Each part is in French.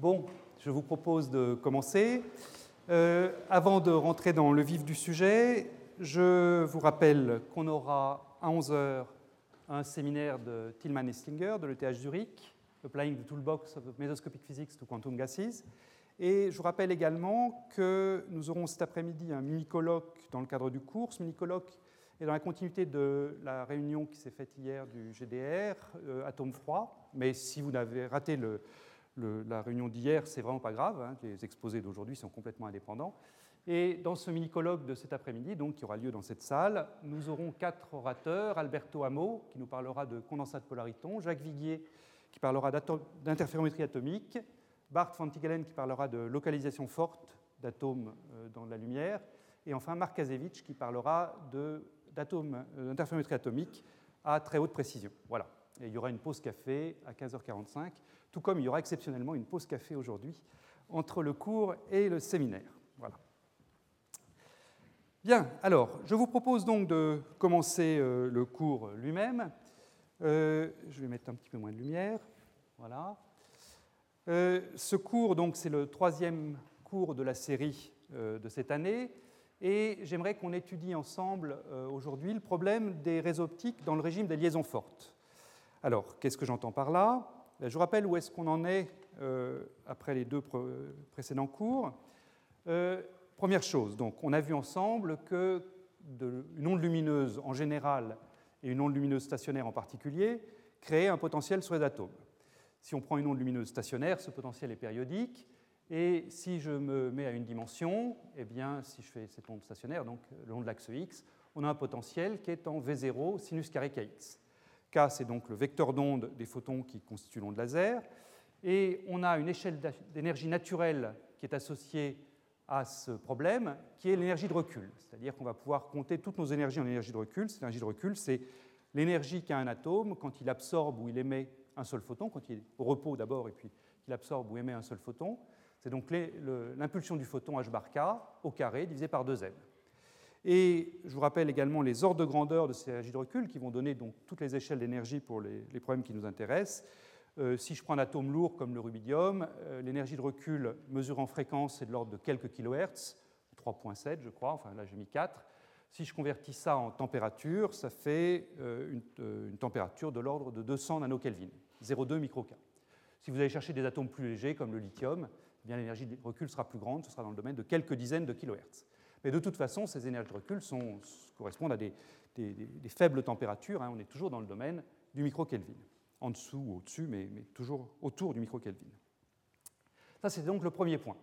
Bon, je vous propose de commencer. Euh, avant de rentrer dans le vif du sujet, je vous rappelle qu'on aura à 11h un séminaire de Tillman et Slinger de l'ETH Zurich, Applying the Toolbox of Mesoscopic Physics to Quantum Gases. Et je vous rappelle également que nous aurons cet après-midi un mini-colloque dans le cadre du cours. Ce mini-colloque est dans la continuité de la réunion qui s'est faite hier du GDR, euh, Atome froid. Mais si vous avez raté le, la réunion d'hier, c'est vraiment pas grave. Hein, les exposés d'aujourd'hui sont complètement indépendants. Et dans ce mini-colloque de cet après-midi, donc, qui aura lieu dans cette salle, nous aurons quatre orateurs. Alberto Amo, qui nous parlera de condensat de polariton, Jacques Viguier, qui parlera d'interférométrie atomique, Bart van Tigelen, qui parlera de localisation forte d'atomes euh, dans la lumière, et enfin Marc Kazevich, qui parlera euh, d'interférométrie atomique à très haute précision. Voilà. Et il y aura une pause café à 15h45 tout comme il y aura exceptionnellement une pause café aujourd'hui entre le cours et le séminaire. Voilà. Bien, alors, je vous propose donc de commencer euh, le cours lui-même. Euh, je vais mettre un petit peu moins de lumière. Voilà. Euh, ce cours, donc, c'est le troisième cours de la série de cette année. Et j'aimerais qu'on étudie ensemble aujourd'hui le problème des réseaux optiques dans le régime des liaisons fortes. Alors, qu'est-ce que j'entends par là? Je vous rappelle où est-ce qu'on en est euh, après les deux précédents cours. Euh, première chose, donc, on a vu ensemble que une onde lumineuse en général et une onde lumineuse stationnaire en particulier créaient un potentiel sur les atomes. Si on prend une onde lumineuse stationnaire, ce potentiel est périodique. Et si je me mets à une dimension, eh bien, si je fais cette onde stationnaire, donc le long de l'axe X, on a un potentiel qui est en V0 sinus carré kx. K, c'est donc le vecteur d'onde des photons qui constituent l'onde laser. Et on a une échelle d'énergie naturelle qui est associée à ce problème, qui est l'énergie de recul. C'est-à-dire qu'on va pouvoir compter toutes nos énergies en énergie de recul. Cette de recul, c'est l'énergie qu'a un atome quand il absorbe ou il émet un seul photon, quand il est au repos d'abord et puis qu'il absorbe ou émet un seul photon. C'est donc l'impulsion du photon h bar k au carré divisé par 2m. Et je vous rappelle également les ordres de grandeur de ces énergies de recul qui vont donner donc toutes les échelles d'énergie pour les, problèmes qui nous intéressent. Euh, si je prends un atome lourd comme le rubidium, euh, l'énergie de recul mesurée en fréquence est de l'ordre de quelques kilohertz, 3.7 je crois, enfin là j'ai mis 4. Si je convertis ça en température, ça fait euh, une, température de l'ordre de 200 nanokelvin, 0,2 microK. Si vous allez chercher des atomes plus légers comme le lithium, eh l'énergie de recul sera plus grande, ce sera dans le domaine de quelques dizaines de kilohertz. Mais de toute façon, ces énergies de recul correspondent à des, faibles températures. Hein. on est toujours dans le domaine du micro-Kelvin. En dessous ou au-dessus, mais, toujours autour du micro-Kelvin. Ça, c'est donc le premier point.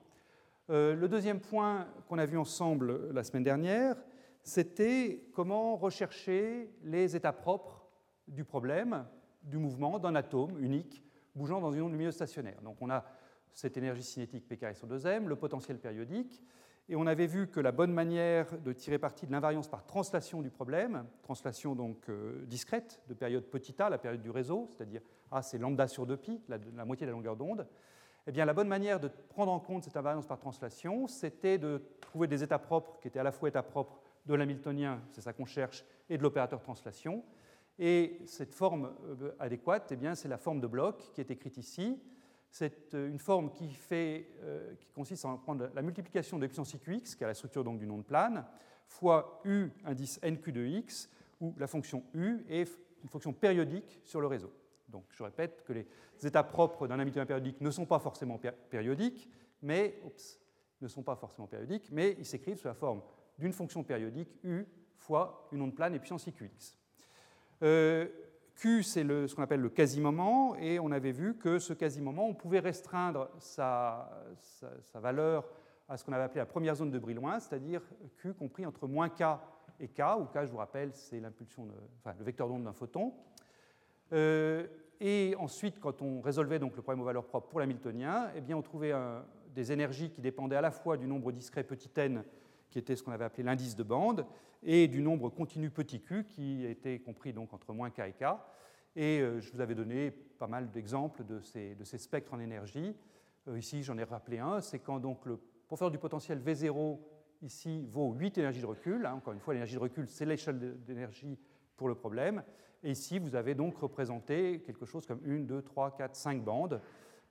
Euh, le deuxième point qu'on a vu ensemble la semaine dernière, c'était comment rechercher les états propres du problème du mouvement d'un atome unique bougeant dans une onde lumineuse stationnaire. Donc on a cette énergie cinétique P sur 2m, le potentiel périodique, et on avait vu que la bonne manière de tirer parti de l'invariance par translation du problème, translation donc euh, discrète de période petit a, la période du réseau, c'est-à-dire A c'est lambda sur 2pi, la, moitié de la longueur d'onde, eh bien la bonne manière de prendre en compte cette invariance par translation, c'était de trouver des états propres qui étaient à la fois états propres de l'hamiltonien, c'est ça qu'on cherche, et de l'opérateur translation. Et cette forme euh, adéquate, eh bien c'est la forme de bloc qui est écrite ici. C'est euh, une forme qui, euh, consiste à prendre la multiplication de puissance iqx, qui est la structure donc d'une onde plane, fois u indice nq de x, où la fonction u est une fonction périodique sur le réseau. Donc je répète que les états propres d'un Hamiltonien périodique ne sont pas forcément périodiques, mais ne sont pas forcément périodiques, mais ils s'écrivent sous la forme d'une fonction périodique u fois une onde plane et puissance iqx. Euh, Q, c'est ce qu'on appelle le quasi-moment, et on avait vu que ce quasi-moment, on pouvait restreindre sa, valeur à ce qu'on avait appelé la première zone de Brillouin, c'est-à-dire Q compris entre moins K et K, où K, je vous rappelle, c'est l'impulsion, enfin, le vecteur d'onde d'un photon. Euh, et ensuite, quand on résolvait donc le problème aux valeurs propres pour l'hamiltonien, eh bien, on trouvait des énergies qui dépendaient à la fois du nombre discret petit n qui était ce qu'on avait appelé l'indice de bande, et du nombre continu petit q, qui était compris donc entre moins k et k. Et euh, je vous avais donné pas mal d'exemples de ces, de ces, spectres en énergie. Euh, ici, j'en ai rappelé un, c'est quand donc le professeur du potentiel V0 ici vaut 8 énergies de recul. Hein. encore une fois, l'énergie de recul, c'est l'échelle d'énergie pour le problème. Et ici, vous avez donc représenté quelque chose comme 1, 2, 3, 4, 5 bandes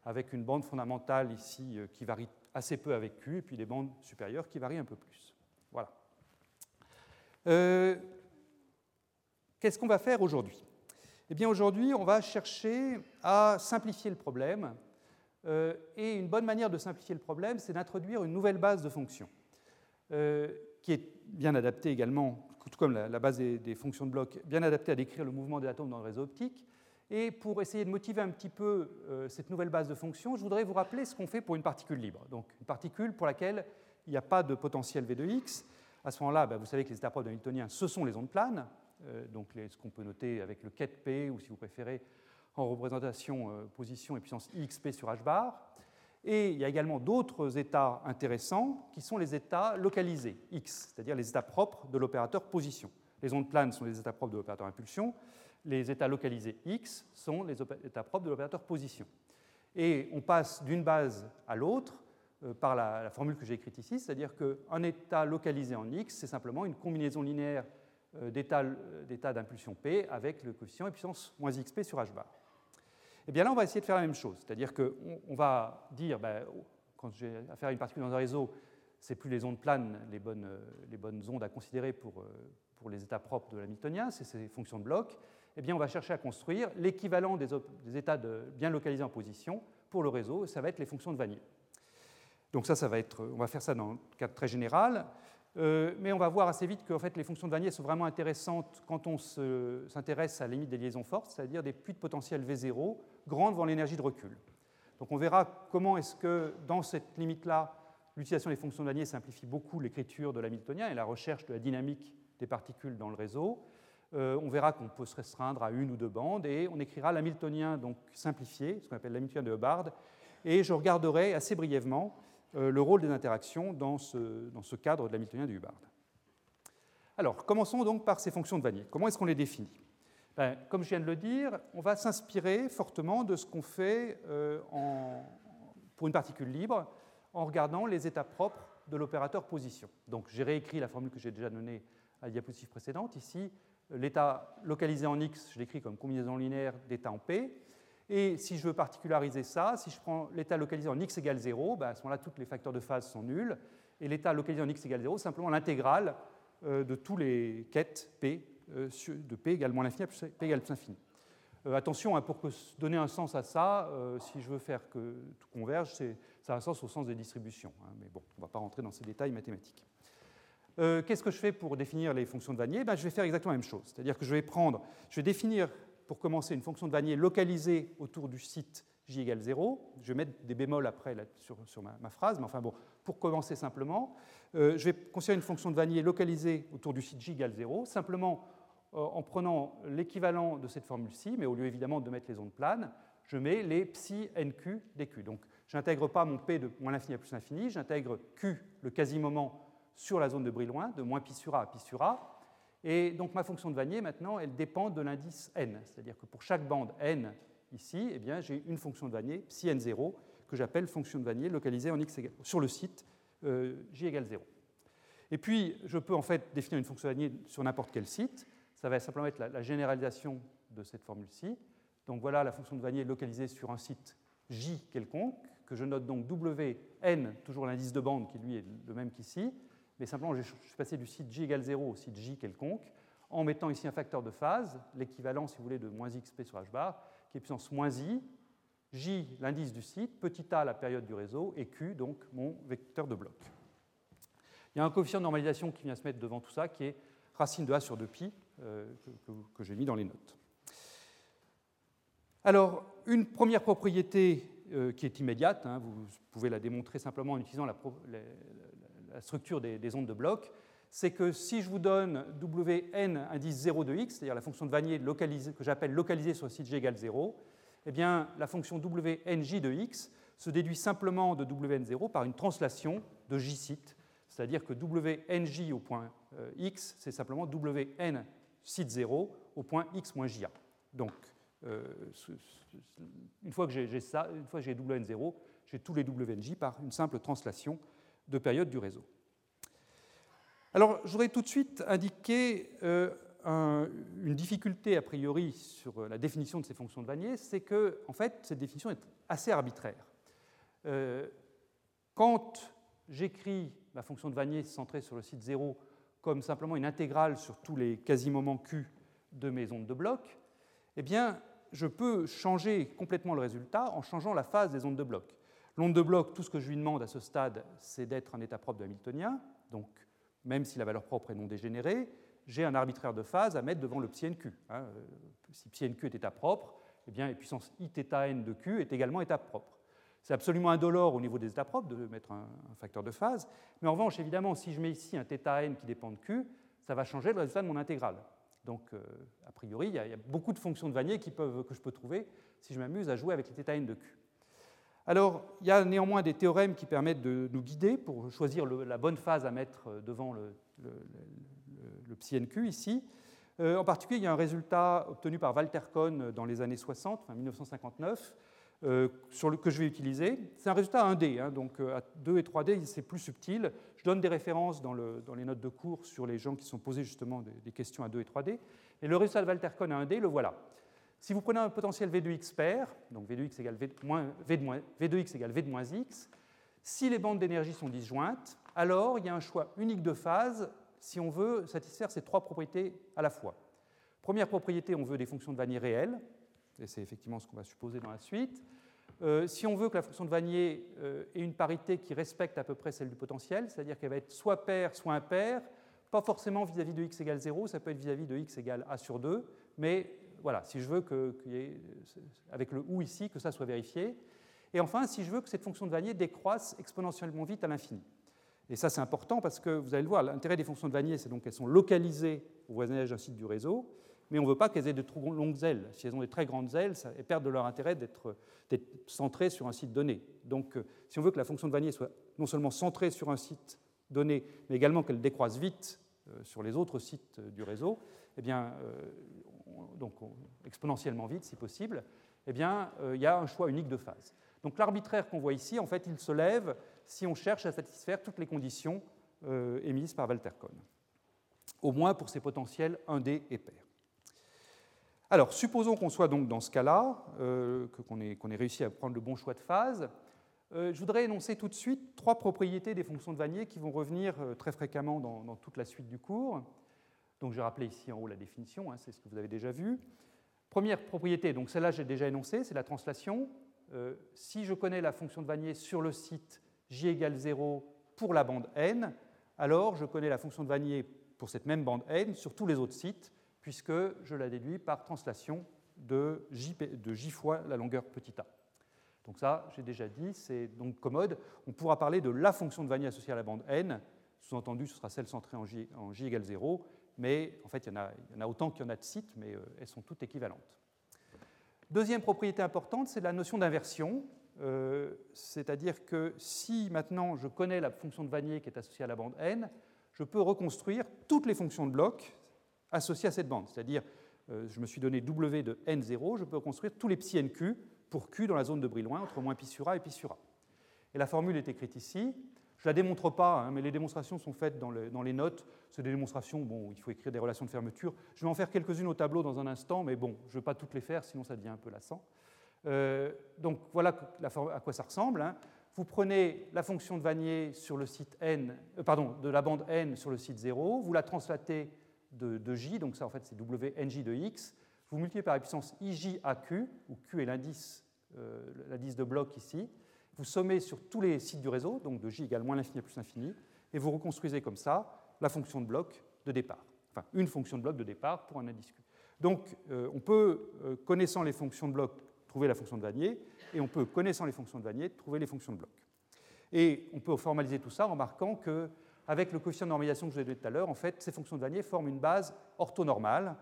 avec une bande fondamentale ici qui varie assez peu avec Q, et puis des bandes supérieures qui varient un peu plus. Voilà. Qu'est-ce qu'on va faire aujourd'hui? Eh bien aujourd'hui, on va chercher à simplifier le problème. Euh, et une bonne manière de simplifier le problème, c'est d'introduire une nouvelle base de fonctions, euh, qui est bien adaptée également, tout comme la, base des, fonctions de bloc, bien adaptée à décrire le mouvement des atomes dans le réseau optique. Et pour essayer de motiver un petit peu euh, cette nouvelle base de fonctions, je voudrais vous rappeler ce qu'on fait pour une particule libre. Donc une particule pour laquelle il n'y a pas de potentiel V de x. À ce moment-là, bah, vous savez que les états propres de Hamiltonien, ce sont les ondes planes. Euh, donc ce qu'on peut noter avec le ket P, ou si vous préférez, en représentation euh, position et puissance IXP sur H bar. Et il y a également d'autres états intéressants qui sont les états localisés, X, c'est-à-dire les états propres de l'opérateur position. Les ondes planes sont les états propres de l'opérateur impulsion, les états localisés X sont les états propres de l'opérateur position. Et on passe d'une base à l'autre par la, formule que j'ai écrite ici, c'est-à-dire qu'un état localisé en X, c'est simplement une combinaison linéaire euh, d'état d'impulsion P avec le coefficient et puissance moins xp sur h bar. Et eh bien là, on va essayer de faire la même chose. C'est-à-dire qu'on va dire, ben, quand j'ai affaire à une particule dans un réseau, c'est plus les ondes planes, les bonnes, ondes à considérer pour, euh, les états propres de l'hamiltonien, c'est ces fonctions de bloc. Eh bien, on va chercher à construire l'équivalent des, états bien localisés en position pour le réseau, ça va être les fonctions de Vannier. Donc ça, ça va être, on va faire ça dans un cadre très général. Euh, mais on va voir assez vite que fait, les fonctions de Vanier sont vraiment intéressantes quand on s'intéresse à la limite des liaisons fortes, c'est-à-dire des puits de potentiel V0 grands devant l'énergie de recul. Donc on verra comment est-ce que dans cette limite-là, l'utilisation des fonctions de Vanier simplifie beaucoup l'écriture de l'hamiltonien et la recherche de la dynamique des particules dans le réseau. Euh, on verra qu'on peut se restreindre à une ou deux bandes et on écrira l'hamiltonien donc simplifié, ce qu'on appelle l'hamiltonien de Hubbard, et je regarderai assez brièvement le rôle des interactions dans ce, cadre de l'hamiltonien de Hubbard. Alors, commençons donc par ces fonctions de Vanier. Comment est-ce qu'on les définit? Ben, Comme je viens de le dire, on va s'inspirer fortement de ce qu'on fait euh, pour une particule libre en regardant les états propres de l'opérateur position. Donc, j'ai réécrit la formule que j'ai déjà donnée à la diapositive précédente. Ici, l'état localisé en X, je l'écris comme combinaison linéaire d'états en P. Et si je veux particulariser ça, si je prends l'état localisé en x égale 0, ben à ce moment-là, tous les facteurs de phase sont nuls. Et l'état localisé en x égale 0, simplement l'intégrale euh, de tous les quêtes P, euh, de P égale moins l'infini à P égale plus infini. Euh, attention, hein, pour donner un sens à ça, si je veux faire que tout converge, ça a un sens au sens des distributions. Hein. mais bon, on ne va pas rentrer dans ces détails mathématiques. Qu'est-ce que je fais pour définir les fonctions de Vanier? Ben, Je vais faire exactement la même chose. C'est-à-dire que je vais prendre, je vais définir pour commencer, une fonction de Vanier localisée autour du site j égale 0. Je vais mettre des bémols après sur, ma, phrase, mais enfin bon, pour commencer simplement, euh, je vais considérer une fonction de Vanier localisée autour du site j égale 0, simplement euh, en prenant l'équivalent de cette formule-ci, mais au lieu évidemment de mettre les ondes planes, je mets les psi nq dq. Donc je n'intègre pas mon p de moins l'infini à plus l'infini, j'intègre q, le quasi-moment, sur la zone de Brillouin, de moins pi sur a à pi sur a, et donc ma fonction de Vanier, maintenant, elle dépend de l'indice n. C'est-à-dire que pour chaque bande n ici, eh bien, j'ai une fonction de Vanier, psi n0, que j'appelle fonction de Vanier localisée en x sur le site euh, j égale 0. Et puis, je peux en fait définir une fonction de Vanier sur n'importe quel site. Ça va simplement être la, généralisation de cette formule-ci. Donc voilà la fonction de Vanier localisée sur un site j quelconque, que je note donc wn, toujours l'indice de bande qui lui est le même qu'ici, mais simplement je suis passé du site j égale 0 au site j quelconque, en mettant ici un facteur de phase, l'équivalent, si vous voulez, de moins xp sur h bar, qui est puissance moins i, j l'indice du site, petit a la période du réseau, et q donc mon vecteur de bloc. Il y a un coefficient de normalisation qui vient se mettre devant tout ça, qui est racine de a sur 2pi, euh, que, j'ai mis dans les notes. Alors, une première propriété euh, qui est immédiate, hein, vous pouvez la démontrer simplement en utilisant la, la structure des, ondes de bloc, c'est que si je vous donne Wn indice 0 de x, c'est-à-dire la fonction de Vanier que j'appelle localisée sur le site g égale 0, eh bien, la fonction Wnj de x se déduit simplement de Wn0 par une translation de j site, c'est-à-dire que Wnj au point euh, x, c'est simplement Wn site 0 au point x moins ja. Donc, euh, une fois que j'ai Wn0, j'ai tous les Wnj par une simple translation de période du réseau. Alors, je voudrais tout de suite indiquer euh, une difficulté a priori sur la définition de ces fonctions de Vanier, c'est que en fait, cette définition est assez arbitraire. Euh, quand j'écris ma fonction de Vanier centrée sur le site 0 comme simplement une intégrale sur tous les quasi-moments Q de mes ondes de bloc, eh bien, je peux changer complètement le résultat en changeant la phase des ondes de bloc. L'onde de bloc, tout ce que je lui demande à ce stade, c'est d'être un état propre de Hamiltonien, donc même si la valeur propre est non dégénérée, j'ai un arbitraire de phase à mettre devant le psi nq. Hein. Si psi nq est état propre, eh bien, la puissance i n de q est également état propre. C'est absolument indolore au niveau des états propres de mettre un, facteur de phase, mais en revanche, évidemment, si je mets ici un θn qui dépend de q, ça va changer le résultat de mon intégrale. Donc, euh, a priori, il y, a, beaucoup de fonctions de Vanier qui peuvent, que je peux trouver si je m'amuse à jouer avec les θn de q. Alors, il y a néanmoins des théorèmes qui permettent de nous guider pour choisir la bonne phase à mettre euh, devant le, le, le, psi nq ici. Euh, en particulier, il y a un résultat obtenu par Walter Kohn dans les années 60, enfin 1959, euh, sur le, que je vais utiliser. C'est un résultat 1D, hein, donc euh, à 2 et 3D, c'est plus subtil. Je donne des références dans, le, dans, les notes de cours sur les gens qui sont posés justement des, questions à 2 et 3D. Et le résultat de Walter Kohn à 1D, le voilà. Si vous prenez un potentiel V de x pair, donc V de x égale V de, moins, x si les bandes d'énergie sont disjointes, alors il y a un choix unique de phase si on veut satisfaire ces trois propriétés à la fois. Première propriété, on veut des fonctions de Vanier réelles, et c'est effectivement ce qu'on va supposer dans la suite. Euh, si on veut que la fonction de Vanier euh, ait une parité qui respecte à peu près celle du potentiel, c'est-à-dire qu'elle va être soit paire, soit impaire, pas forcément vis-à-vis de x égale 0, ça peut être vis-à-vis de x égale a sur 2, mais voilà, si je veux que, ait, avec le ou ici, que ça soit vérifié. Et enfin, si je veux que cette fonction de Vanier décroisse exponentiellement vite à l'infini. Et ça, c'est important parce que vous allez le voir, l'intérêt des fonctions de Vanier, c'est donc qu'elles sont localisées au voisinage d'un site du réseau mais on ne veut pas qu'elles aient de trop longues ailes. Si elles ont des très grandes ailes, elles perdent de leur intérêt d'être centrées sur un site donné. Donc, euh, si on veut que la fonction de Vanier soit non seulement centrée sur un site donné, mais également qu'elle décroisse vite euh, sur les autres sites euh, du réseau, eh bien, donc exponentiellement vite si possible, eh bien, il y a un choix unique de phase. Donc l'arbitraire qu'on voit ici, en fait, il se lève si on cherche à satisfaire toutes les conditions émises par Walter Kohn, au moins pour ces potentiels 1D et pair. Alors, supposons qu'on soit donc dans ce cas-là, euh, qu'on ait, réussi à prendre le bon choix de phase. Euh, je voudrais énoncer tout de suite trois propriétés des fonctions de Vanier qui vont revenir euh, très fréquemment dans, toute la suite du cours. Donc, j'ai rappelé ici en haut la définition, hein, c'est ce que vous avez déjà vu. Première propriété, donc celle-là j'ai déjà énoncé, c'est la translation. si je connais la fonction de Vanier sur le site j égale 0 pour la bande n, alors je connais la fonction de Vanier pour cette même bande n sur tous les autres sites puisque je la déduis par translation de j, fois la longueur petit a. Donc ça, j'ai déjà dit, c'est donc commode. On pourra parler de la fonction de Vannier associée à la bande n. Sous-entendu, ce sera celle centrée en j, en j égale 0. Mais en fait, il y en a, autant qu'il y en a de sites, mais euh, elles sont toutes équivalentes. Deuxième propriété importante, c'est la notion d'inversion. Euh, c'est-à-dire que si maintenant je connais la fonction de Vanier qui est associée à la bande n, je peux reconstruire toutes les fonctions de bloc, associé à cette bande. C'est-à-dire, euh, je me suis donné W de N0, je peux construire tous les psi NQ pour Q dans la zone de Brillouin entre moins pi sur A et pi sur A. Et la formule est écrite ici. Je ne la démontre pas, hein, mais les démonstrations sont faites dans, les notes. C'est des démonstrations, bon, il faut écrire des relations de fermeture. Je vais en faire quelques-unes au tableau dans un instant, mais bon, je ne vais pas toutes les faire, sinon ça devient un peu lassant. Euh, donc voilà à quoi ça ressemble. Hein. Vous prenez la fonction de Vanier sur le site n, euh, pardon, de la bande n sur le site 0, vous la translatez de, J, donc ça en fait c'est WNJ de X, vous multipliez par la puissance IJ à Q, où Q est l'indice euh, l'indice de bloc ici, vous sommez sur tous les sites du réseau, donc de J égale moins l'infini plus l'infini, et vous reconstruisez comme ça la fonction de bloc de départ, enfin une fonction de bloc de départ pour un indice Q. Donc euh, on peut, euh, connaissant les fonctions de bloc, trouver la fonction de Vanier, et on peut, connaissant les fonctions de Vanier, trouver les fonctions de bloc. Et on peut formaliser tout ça en marquant que avec le coefficient de normalisation que je vous ai donné tout à l'heure, en fait, ces fonctions de Vanier forment une base orthonormale.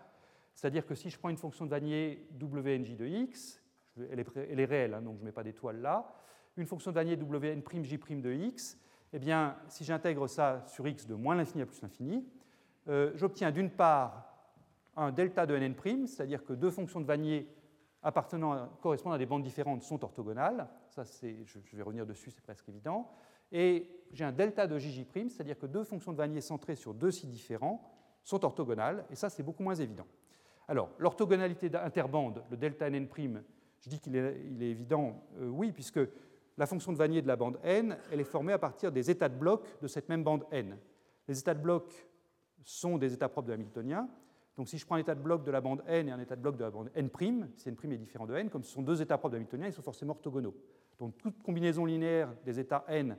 C'est-à-dire que si je prends une fonction de Vanier WNJ de x, elle est, réelle, hein, donc je ne mets pas d'étoile là, une fonction de Vanier WN'J' de x, eh bien, si j'intègre ça sur x de moins l'infini à plus l'infini, euh, j'obtiens d'une part un delta de nn', c'est-à-dire que deux fonctions de Vanier correspondant à des bandes différentes sont orthogonales. Ça, je vais revenir dessus, c'est presque évident. Et j'ai un delta de JJ', c'est-à-dire que deux fonctions de Vanier centrées sur deux sites différents sont orthogonales, et ça c'est beaucoup moins évident. Alors, l'orthogonalité interbande, le delta n je dis qu'il est, évident, euh, oui, puisque la fonction de Vanier de la bande n, elle est formée à partir des états de bloc de cette même bande n. Les états de bloc sont des états propres de Hamiltonien. Donc si je prends un état de bloc de la bande n et un état de bloc de la bande n', si n' est différent de n, comme ce sont deux états propres de Hamiltonien, ils sont forcément orthogonaux. Donc toute combinaison linéaire des états n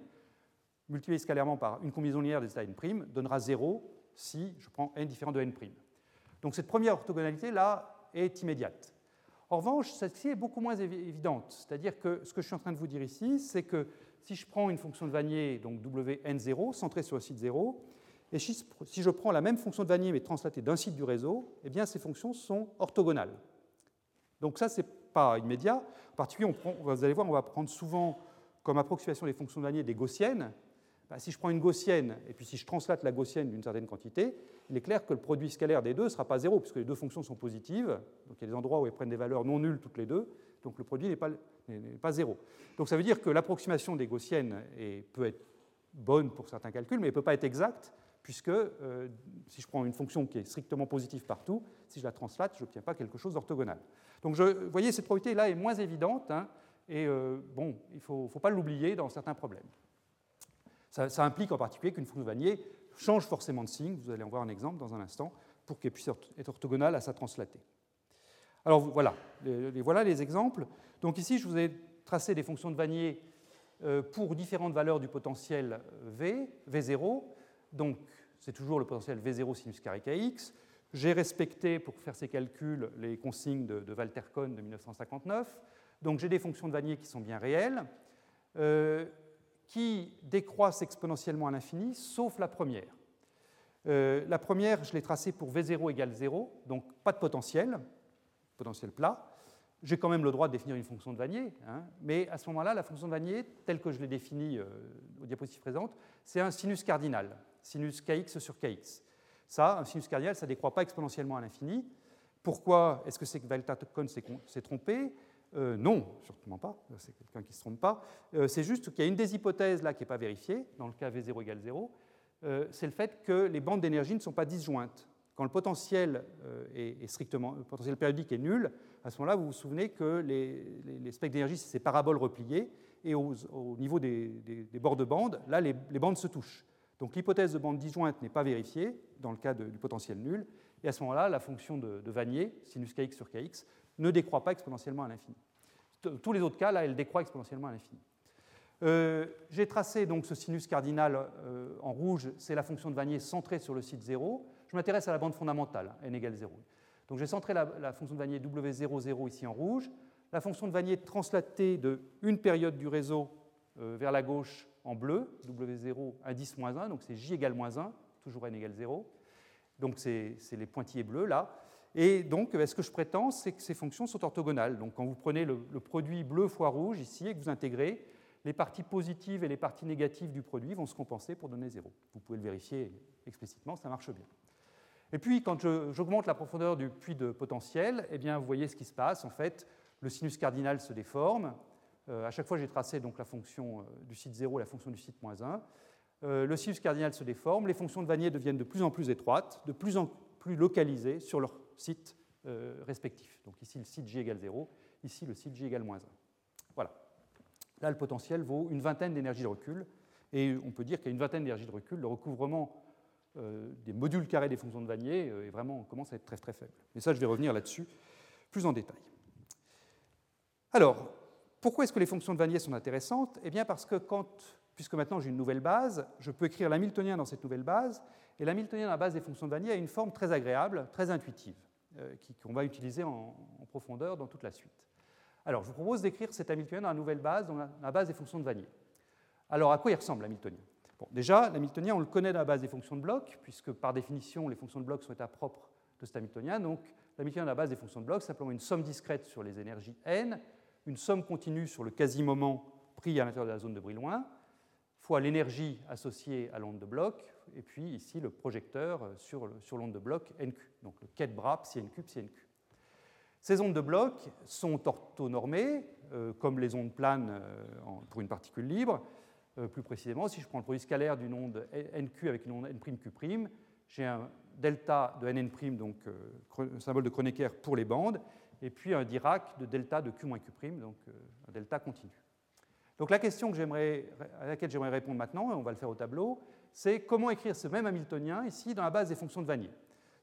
multipliée scalairement par une combinaison linéaire des états n' donnera 0 si je prends n différent de n'. Donc cette première orthogonalité-là est immédiate. En revanche, celle-ci est beaucoup moins évidente. C'est-à-dire que ce que je suis en train de vous dire ici, c'est que si je prends une fonction de Vanier, donc Wn0, centrée sur le site 0, et si je prends la même fonction de Vanier mais translatée d'un site du réseau, eh bien ces fonctions sont orthogonales. Donc ça, ce n'est pas immédiat. En particulier, vous allez voir, on va prendre souvent comme approximation des fonctions de Vanier des gaussiennes. Si je prends une gaussienne et puis si je translate la gaussienne d'une certaine quantité, il est clair que le produit scalaire des deux ne sera pas zéro, puisque les deux fonctions sont positives. Donc il y a des endroits où elles prennent des valeurs non nulles toutes les deux, donc le produit n'est pas, zéro. Donc ça veut dire que l'approximation des gaussiennes peut être bonne pour certains calculs, mais elle ne peut pas être exacte, puisque euh, si je prends une fonction qui est strictement positive partout, si je la translate, je n'obtiens pas quelque chose d'orthogonal. Donc vous voyez, cette propriété-là est moins évidente, hein, et euh, bon, il ne faut, pas l'oublier dans certains problèmes. Ça, implique en particulier qu'une fonction de Vanier change forcément de signe, vous allez en voir un exemple dans un instant, pour qu'elle puisse être orthogonale à sa translatée. Alors voilà, les, voilà les exemples. Donc ici, je vous ai tracé des fonctions de Vanier euh, pour différentes valeurs du potentiel V, V0. Donc c'est toujours le potentiel V0 sinus carré kx. J'ai respecté, pour faire ces calculs, les consignes de, Walter Kohn de 1959. Donc j'ai des fonctions de Vanier qui sont bien réelles. Euh, qui décroissent exponentiellement à l'infini, sauf la première. Euh, la première, je l'ai tracée pour V0 égale 0, donc pas de potentiel, potentiel plat. J'ai quand même le droit de définir une fonction de Vanier, hein, mais à ce moment-là, la fonction de Vanier, telle que je l'ai définie euh, aux diapositives présentes, c'est un sinus cardinal, sinus kx sur kx. Ça, un sinus cardinal, ça ne décroît pas exponentiellement à l'infini. Pourquoi est-ce que c'est que s'est trompé? Euh, non, sûrement pas, c'est quelqu'un qui ne se trompe pas. Euh, c'est juste qu'il y a une des hypothèses là qui n'est pas vérifiée, dans le cas V0 égale 0, euh, c'est le fait que les bandes d'énergie ne sont pas disjointes. Quand le potentiel est, strictement, le potentiel périodique est nul, à ce moment-là, vous vous souvenez que les, spectres d'énergie, c'est ces paraboles repliées, et au, niveau des, bords de bande, là, les, bandes se touchent. Donc l'hypothèse de bande disjointe n'est pas vérifiée dans le cas du potentiel nul, et à ce moment-là, la fonction de, Vanier, sinus kx sur kx, ne décroît pas exponentiellement à l'infini. Tous les autres cas, là, elle décroît exponentiellement à l'infini. Euh, j'ai tracé donc ce sinus cardinal euh, en rouge, c'est la fonction de Vanier centrée sur le site 0. Je m'intéresse à la bande fondamentale, n égale 0. Donc j'ai centré la, fonction de Vanier W00 ici en rouge, la fonction de Vanier translatée de une période du réseau euh, vers la gauche en bleu, W0 indice moins 1, donc c'est J égale moins 1, toujours n égale 0. Donc c'est les pointillés bleus là. Et donc, ce que je prétends, c'est que ces fonctions sont orthogonales. Donc, quand vous prenez le, produit bleu fois rouge ici et que vous intégrez, les parties positives et les parties négatives du produit vont se compenser pour donner zéro. Vous pouvez le vérifier explicitement, ça marche bien. Et puis, quand j'augmente la profondeur du puits de potentiel, eh bien, vous voyez ce qui se passe. En fait, le sinus cardinal se déforme. Euh, à chaque fois, j'ai tracé donc, la fonction euh, du site 0 et la fonction du site moins 1. Euh, le sinus cardinal se déforme, les fonctions de Vanier deviennent de plus en plus étroites, de plus en plus localisées sur leur sites euh, respectifs. Donc ici, le site J égale 0, ici, le site J égale moins 1. Voilà. Là, le potentiel vaut une vingtaine d'énergies de recul, et on peut dire qu'à une vingtaine d'énergies de recul, le recouvrement euh, des modules carrés des fonctions de Vanier euh, est vraiment, commence à être très très faible. Mais ça, je vais revenir là-dessus plus en détail. Alors, pourquoi est-ce que les fonctions de Vanier sont intéressantes? Eh bien parce que quand, puisque maintenant j'ai une nouvelle base, je peux écrire l'hamiltonien dans cette nouvelle base, et l'hamiltonien dans la base des fonctions de Vanier a une forme très agréable, très intuitive, euh, qu'on va utiliser en, profondeur dans toute la suite. Alors, je vous propose d'écrire cet hamiltonien dans la nouvelle base, dans la, base des fonctions de Vanier. Alors, à quoi il ressemble l'hamiltonien? Bon, Déjà, l'hamiltonien, on le connaît dans la base des fonctions de bloc, puisque par définition, les fonctions de bloc sont état propre de cet hamiltonien. Donc, l'hamiltonien dans la base des fonctions de bloc, simplement une somme discrète sur les énergies n, une somme continue sur le quasi-moment pris à l'intérieur de la zone de Brillouin, fois l'énergie associée à l'onde de bloc, et puis ici le projecteur sur, sur l'onde de bloc NQ, donc le quai de bras psi NQ, psi NQ. Ces ondes de bloc sont orthonormées, euh, comme les ondes planes euh, pour une particule libre. Euh, plus précisément, si je prends le produit scalaire d'une onde NQ avec une onde N'Q', j'ai un delta de nn', donc euh, symbole de Kronecker pour les bandes, et puis un Dirac de delta de Q-Q', donc euh, un delta continu. Donc la question que à laquelle j'aimerais répondre maintenant, et on va le faire au tableau, c'est comment écrire ce même Hamiltonien ici dans la base des fonctions de Vanier.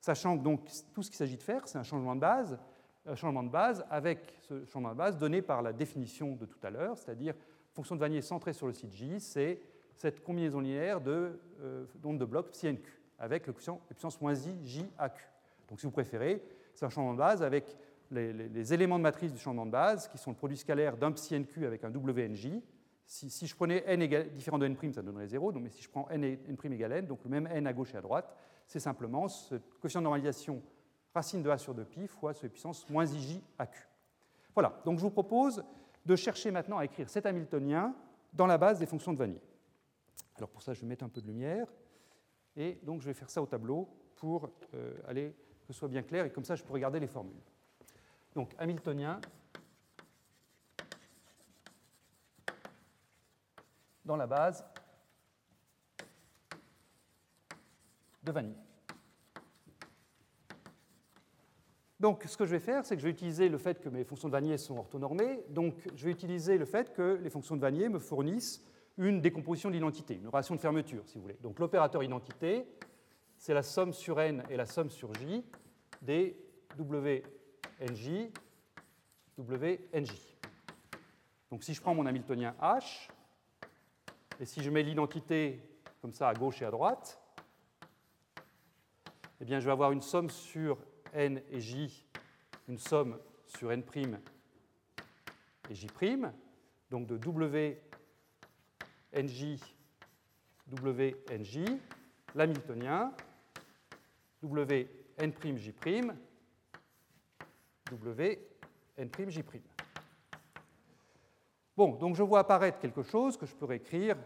Sachant que donc tout ce qu'il s'agit de faire, c'est un changement de base, un changement de base avec ce changement de base donné par la définition de tout à l'heure, c'est-à-dire fonction de Vanier centrée sur le site J, c'est cette combinaison linéaire de euh, d'ondes de blocs psi nq avec le coefficient puissance moins i j à q. Donc si vous préférez, c'est un changement de base avec les, éléments de matrice du changement de base qui sont le produit scalaire d'un psi nq avec un wnj. Si, si je prenais n différent de n', ça donnerait 0, donc, mais si je prends n, n' égale n, donc le même n à gauche et à droite, c'est simplement ce coefficient de normalisation racine de a sur 2pi fois ce puissance moins ij à q. Voilà, donc je vous propose de chercher maintenant à écrire cet Hamiltonien dans la base des fonctions de Vanier. Alors pour ça, je vais mettre un peu de lumière. Et donc je vais faire ça au tableau pour euh, aller que ce soit bien clair et comme ça je pourrai garder les formules. Donc Hamiltonien dans la base de Vanille. Donc, ce que je vais faire, c'est que je vais utiliser le fait que mes fonctions de Vanier sont orthonormées. Donc, je vais utiliser le fait que les fonctions de Vanier me fournissent une décomposition de l'identité, une relation de fermeture, si vous voulez. Donc l'opérateur identité, c'est la somme sur n et la somme sur j des WNJ, WNJ. Donc si je prends mon Hamiltonien H, et si je mets l'identité comme ça à gauche et à droite, eh bien je vais avoir une somme sur n et j, une somme sur n' et j', donc de W NJ, WNJ, l'hamiltonien, WN'J', WN'J'. Bon, donc je vois apparaître quelque chose que je peux écrire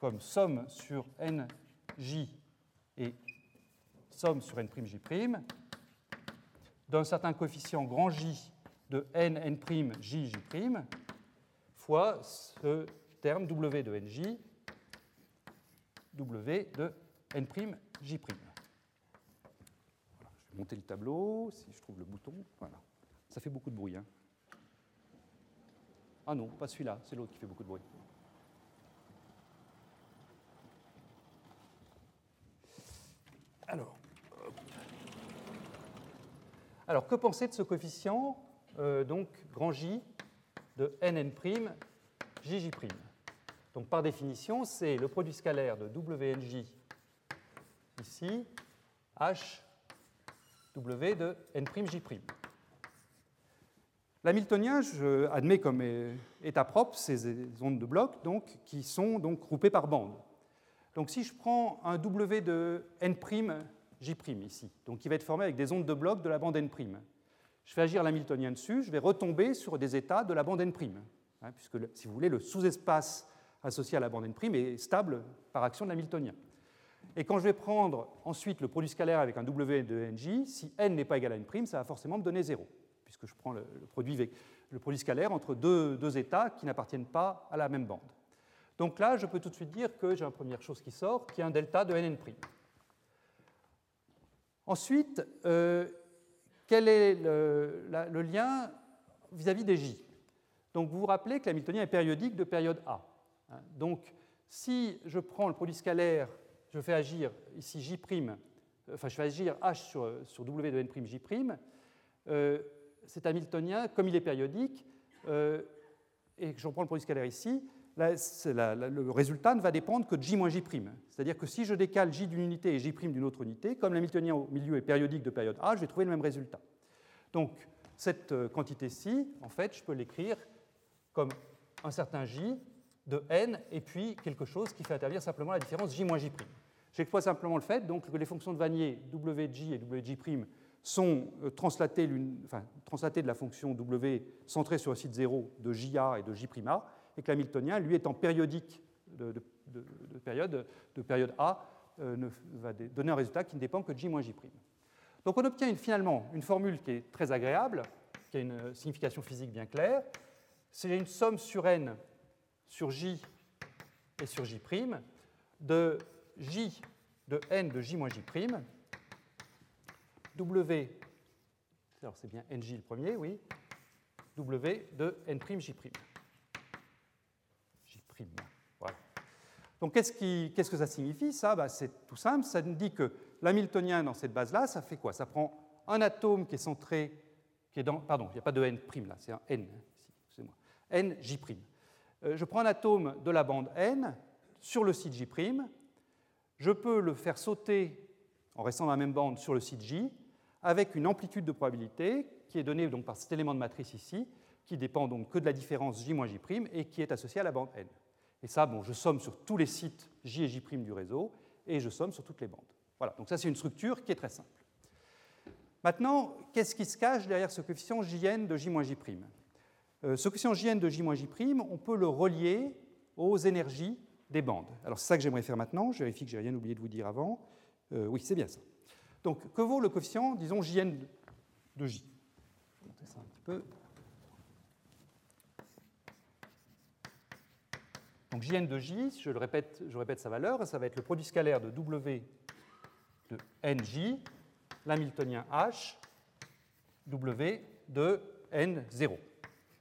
comme somme sur NJ et somme sur N'J' d'un certain coefficient grand J de N, N', J, J' fois ce terme W de NJ, W de N'J'. je vais monter le tableau, si je trouve le bouton. Voilà. Ça fait beaucoup de bruit. Hein. Ah non, pas celui-là, c'est l'autre qui fait beaucoup de bruit. Alors, alors que penser de ce coefficient, euh, donc grand J de NN', JJ'. Donc par définition, c'est le produit scalaire de WNJ ici, H W de N'J'. L'hamiltonien, je admets comme état propre ces ondes de blocs donc, qui sont donc groupées par bande. Donc si je prends un W de N'J' ici, donc qui va être formé avec des ondes de blocs de la bande N', je fais agir l'hamiltonien dessus, je vais retomber sur des états de la bande N', hein, puisque si vous voulez, le sous-espace associé à la bande N' est stable par action de l'hamiltonien. Et quand je vais prendre ensuite le produit scalaire avec un W de NJ, si n n'est pas égal à n', ça va forcément me donner 0, puisque je prends le, produit, le produit, scalaire entre deux, deux états qui n'appartiennent pas à la même bande. Donc là, je peux tout de suite dire que j'ai une première chose qui sort, qui est un delta de nn'. Ensuite, euh, quel est le, lien vis-à-vis -vis des J? Donc vous vous rappelez que l'hamiltonien est périodique de période A. Hein. Donc, si je prends le produit scalaire, je fais agir ici J', enfin je fais agir H sur, sur W de N', J', euh, cet Hamiltonien, comme il est périodique, euh, et j'en prends le produit scalaire ici, le résultat ne va dépendre que de J moins J'. C'est-à-dire que si je décale J d'une unité et J' d'une autre unité, comme l'Hamiltonien au milieu est périodique de période A, je vais trouver le même résultat. Donc cette euh, quantité-ci, en fait, je peux l'écrire comme un certain J de n et puis quelque chose qui fait intervenir simplement la différence j moins j'. J'exploite simplement le fait donc, que les fonctions de Vanier wj et wj' sont euh, translatées, de la fonction w centrée sur le site 0 de ja et de j'A, et que l'hamiltonien, lui étant périodique de, période, de période A, euh, va donner un résultat qui ne dépend que de j j'. Donc on obtient finalement une formule qui est très agréable, qui a une signification physique bien claire. C'est une somme sur n sur J et sur J' de J de n de j moins j', W, alors c'est bien nj le premier, oui, W de n', j'. J', voilà. Donc qu'est-ce, que ça signifie Ça, bah, c'est tout simple, ça nous dit que l'hamiltonien dans cette base-là, ça fait quoi? Ça prend un atome qui est centré, qui est dans, pardon, il n'y a pas de n' là, c'est un n, excusez-moi, n, j'. Euh, je prends un atome de la bande n sur le site j', je peux le faire sauter en restant dans la même bande sur le site j, avec une amplitude de probabilité qui est donnée par cet élément de matrice ici, qui dépend donc que de la différence j moins j' et qui est associée à la bande n. Et ça, bon, je somme sur tous les sites j et j' du réseau, et je somme sur toutes les bandes. Voilà, donc ça c'est une structure qui est très simple. Maintenant, qu'est-ce qui se cache derrière ce coefficient jn de j moins j' euh, Ce coefficient jn de j moins j', on peut le relier aux énergies des bandes. Alors c'est ça que j'aimerais faire maintenant, je vérifie que j'ai rien oublié de vous dire avant. Euh, oui, c'est bien ça. Donc que vaut le coefficient, disons, jn de j? Je vais ça un petit peu. Donc jn de j, je, le répète, je répète sa valeur, ça va être le produit scalaire de w de nj, l'hamiltonien h, w de n0.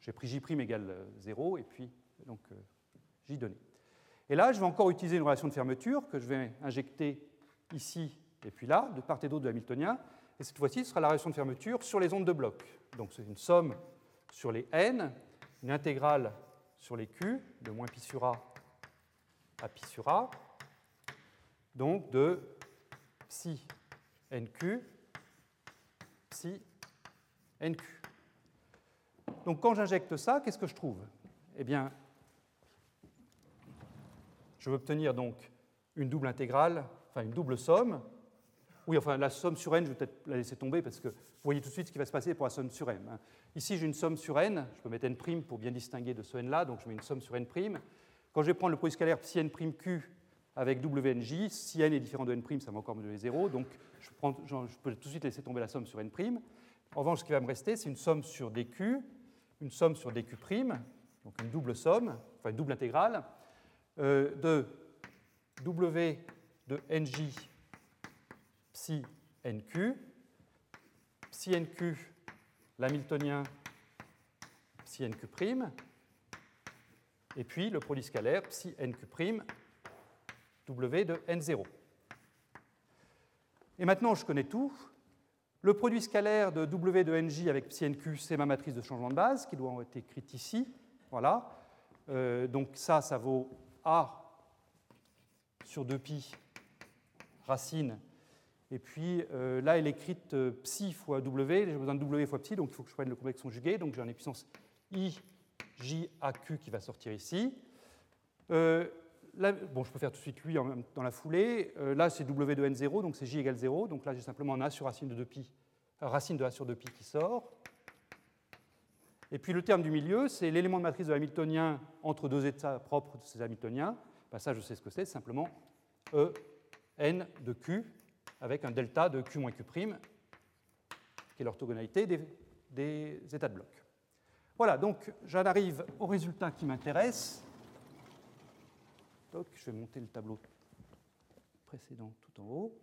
J'ai pris j' égale 0 et puis donc euh, j donné. Et là, je vais encore utiliser une relation de fermeture que je vais injecter ici et puis là, de part et d'autre de l'hamiltonien. Et cette fois-ci, ce sera la relation de fermeture sur les ondes de bloc. Donc c'est une somme sur les n, une intégrale sur les q, de moins pi sur a à pi sur a, donc de psi nq, psi nq. Donc quand j'injecte ça, qu'est-ce que je trouve? Eh bien, je veux obtenir donc une double intégrale, enfin une double somme. Oui, enfin la somme sur n, je vais peut-être la laisser tomber parce que vous voyez tout de suite ce qui va se passer pour la somme sur n. Hein. Ici, j'ai une somme sur n, je peux mettre n' pour bien distinguer de ce n-là, donc je mets une somme sur n'. Quand je vais prendre le produit scalaire psi n' q avec wnj, si n est différent de n', ça va encore me donner 0, donc je, je, peux tout de suite laisser tomber la somme sur n'. En revanche, ce qui va me rester, c'est une somme sur dq, une somme sur dq', donc une double somme, enfin une double intégrale, euh, de W de NJ psi NQ, psi NQ, l'hamiltonien psi NQ', et puis le produit scalaire psi NQ', W de N0. Et maintenant, je connais tout. Le produit scalaire de W de NJ avec psi NQ, c'est ma matrice de changement de base qui doit être écrite ici. Voilà. Euh, donc ça, ça vaut a sur 2pi racine. Et puis euh, là, elle est écrite euh, psi fois w. J'ai besoin de w fois psi, donc il faut que je prenne le complexe conjugué. Donc j'ai une puissance i, j, a, q qui va sortir ici. Euh, bon, je peux faire tout de suite lui dans la foulée. là, c'est w de n0, donc c'est j égale 0. Donc là, j'ai simplement un a sur racine de 2pi, racine de a sur 2pi qui sort. Et puis le terme du milieu, c'est l'élément de matrice de l'hamiltonien entre deux états propres de ces hamiltoniens. Ben, ça, je sais ce que c'est, simplement E n de Q avec un delta de Q moins Q', qui est l'orthogonalité des, états de bloc. Voilà, donc j'en arrive au résultat qui m'intéresse. je vais monter le tableau précédent tout en haut.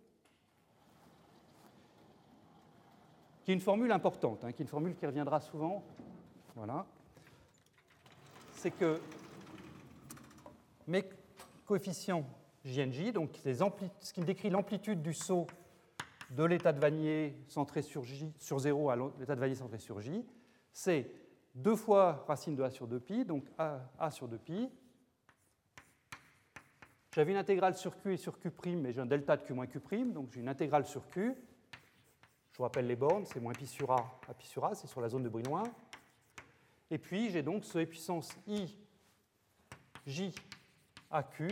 Qui est une formule importante, hein, qui est une formule qui reviendra souvent voilà, c'est que mes coefficients JNJ, donc ce qui décrit l'amplitude du saut de l'état de Vanier centré sur, J, sur 0 à l'état de Vanier centré sur J, c'est 2 fois racine de A sur 2pi, donc A, sur 2pi. J'avais une intégrale sur Q et sur Q', mais j'ai un delta de Q moins Q', donc j'ai une intégrale sur Q. Je vous rappelle les bornes, c'est moins pi sur A à pi sur A, c'est sur la zone de Brillouin. Et puis j'ai donc ce puissance i j a q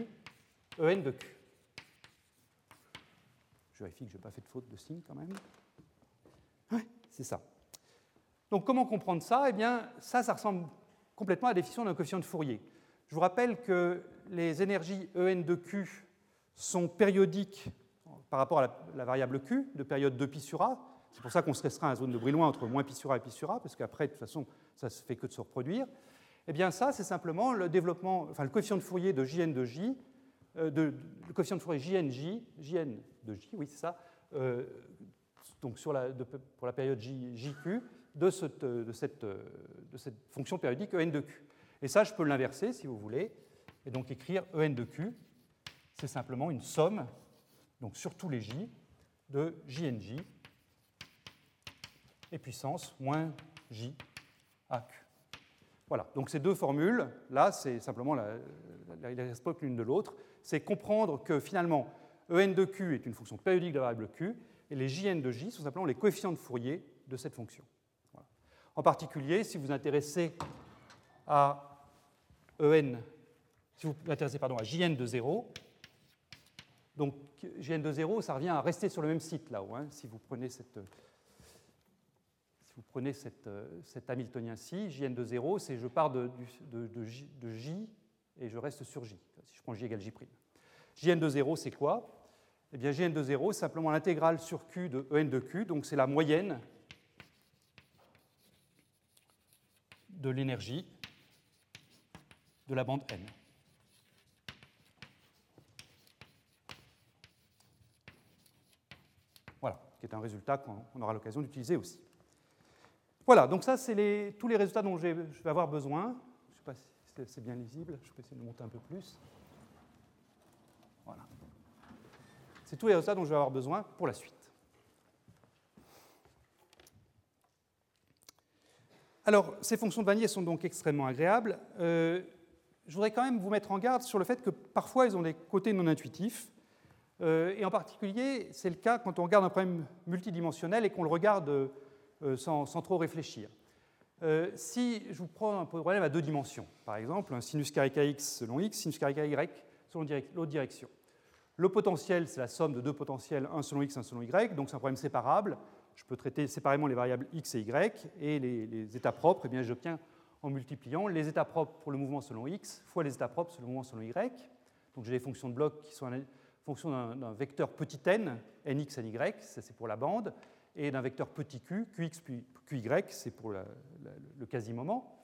en de q. Je vérifie que je n'ai pas fait de faute de signe quand même. Oui, c'est ça. Donc comment comprendre ça? Eh bien, ça, ça ressemble complètement à la définition d'un coefficient de Fourier. Je vous rappelle que les énergies En de Q sont périodiques par rapport à la, variable Q de période 2pi sur A. C'est pour ça qu'on se restreint à la zone de Brillouin entre moins pi sur A et pi sur A, parce qu'après, de toute façon, ça ne se fait que de se reproduire. Eh bien, ça, c'est simplement le développement, enfin, le coefficient de Fourier de Jn de J de, le coefficient de Fourier JNJ, JN de J, oui, c'est ça, donc sur la, pour la période JQ, de cette, cette, de cette fonction périodique En de Q. Et ça, je peux l'inverser si vous voulez, et donc écrire En de Q, c'est simplement une somme, donc sur tous les J, de JNJ et puissance moins J à Q. Voilà, donc ces deux formules, là, c'est simplement, la, reste pas l'une de l'autre, c'est comprendre que finalement, En de Q est une fonction périodique de la variable Q, et les Jn de J sont simplement les coefficients de Fourier de cette fonction. En particulier, si vous vous intéressez à En, si vous vous intéressez pardon, à Jn de 0, donc Jn de 0, ça revient à rester sur le même site là-haut, hein, si vous prenez cette, si vous prenez cette, cet Hamiltonien-ci, Jn de 0, c'est je pars de, J, de, J, et je reste sur J, si je prends J égale J'. Jn de 0, c'est quoi? Eh bien, Jn de 0, c'est simplement l'intégrale sur Q de En de Q, donc c'est la moyenne de l'énergie de la bande N. Voilà, qui est un résultat qu'on aura l'occasion d'utiliser aussi. Voilà, donc ça, c'est tous les résultats dont je vais avoir besoin. Je ne sais pas si c'est bien lisible, je peux essayer de monter un peu plus. Voilà. C'est tous les résultats dont je vais avoir besoin pour la suite. Alors, ces fonctions de Vanier sont donc extrêmement agréables. Euh, je voudrais quand même vous mettre en garde sur le fait que parfois elles ont des côtés non intuitifs. Euh, et en particulier, c'est le cas quand on regarde un problème multidimensionnel et qu'on le regarde euh, sans, trop réfléchir. Euh, si je vous prends un problème à deux dimensions, par exemple, un sinus carré x selon x, sinus carré y selon l'autre direction. Le potentiel, c'est la somme de deux potentiels, un selon x, un selon y, donc c'est un problème séparable. Je peux traiter séparément les variables x et y, et les, états propres, eh bien, j'obtiens en multipliant les états propres pour le mouvement selon x fois les états propres sur le mouvement selon y. Donc j'ai des fonctions de bloc qui sont en fonction d'un vecteur petit n, nx, ny, ça c'est pour la bande, et d'un vecteur petit q, qx puis qy, c'est pour le quasi-moment.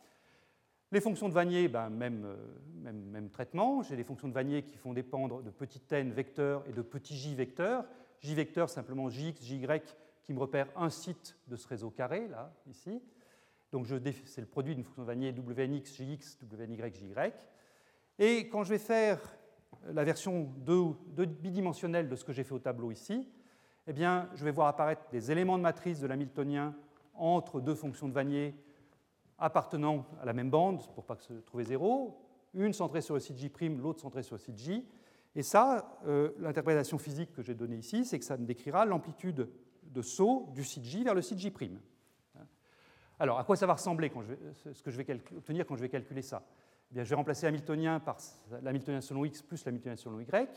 Les fonctions de Vanier, ben, même, euh, même, même, traitement. J'ai des fonctions de Vanier qui font dépendre de petit n vecteur et de petit j vecteur. j vecteur, simplement jx, jy, qui me repère un site de ce réseau carré, là, ici. Donc c'est le produit d'une fonction de Vanier wnx, jx, wny, jy. Et quand je vais faire la version 2, bidimensionnelle de ce que j'ai fait au tableau ici, eh bien, je vais voir apparaître des éléments de matrice de l'Hamiltonien entre deux fonctions de Vanier appartenant à la même bande, pour pas que se trouve zéro, une centrée sur le site J', l'autre centrée sur le site J. Et ça, euh, l'interprétation physique que j'ai donnée ici, c'est que ça me décrira l'amplitude de saut du site J vers le site J'. Alors, à quoi ça va ressembler ce que je vais obtenir quand je vais calculer ça? Eh bien, Je vais remplacer l'Hamiltonien par l'Hamiltonien selon x plus l'Hamiltonien selon y.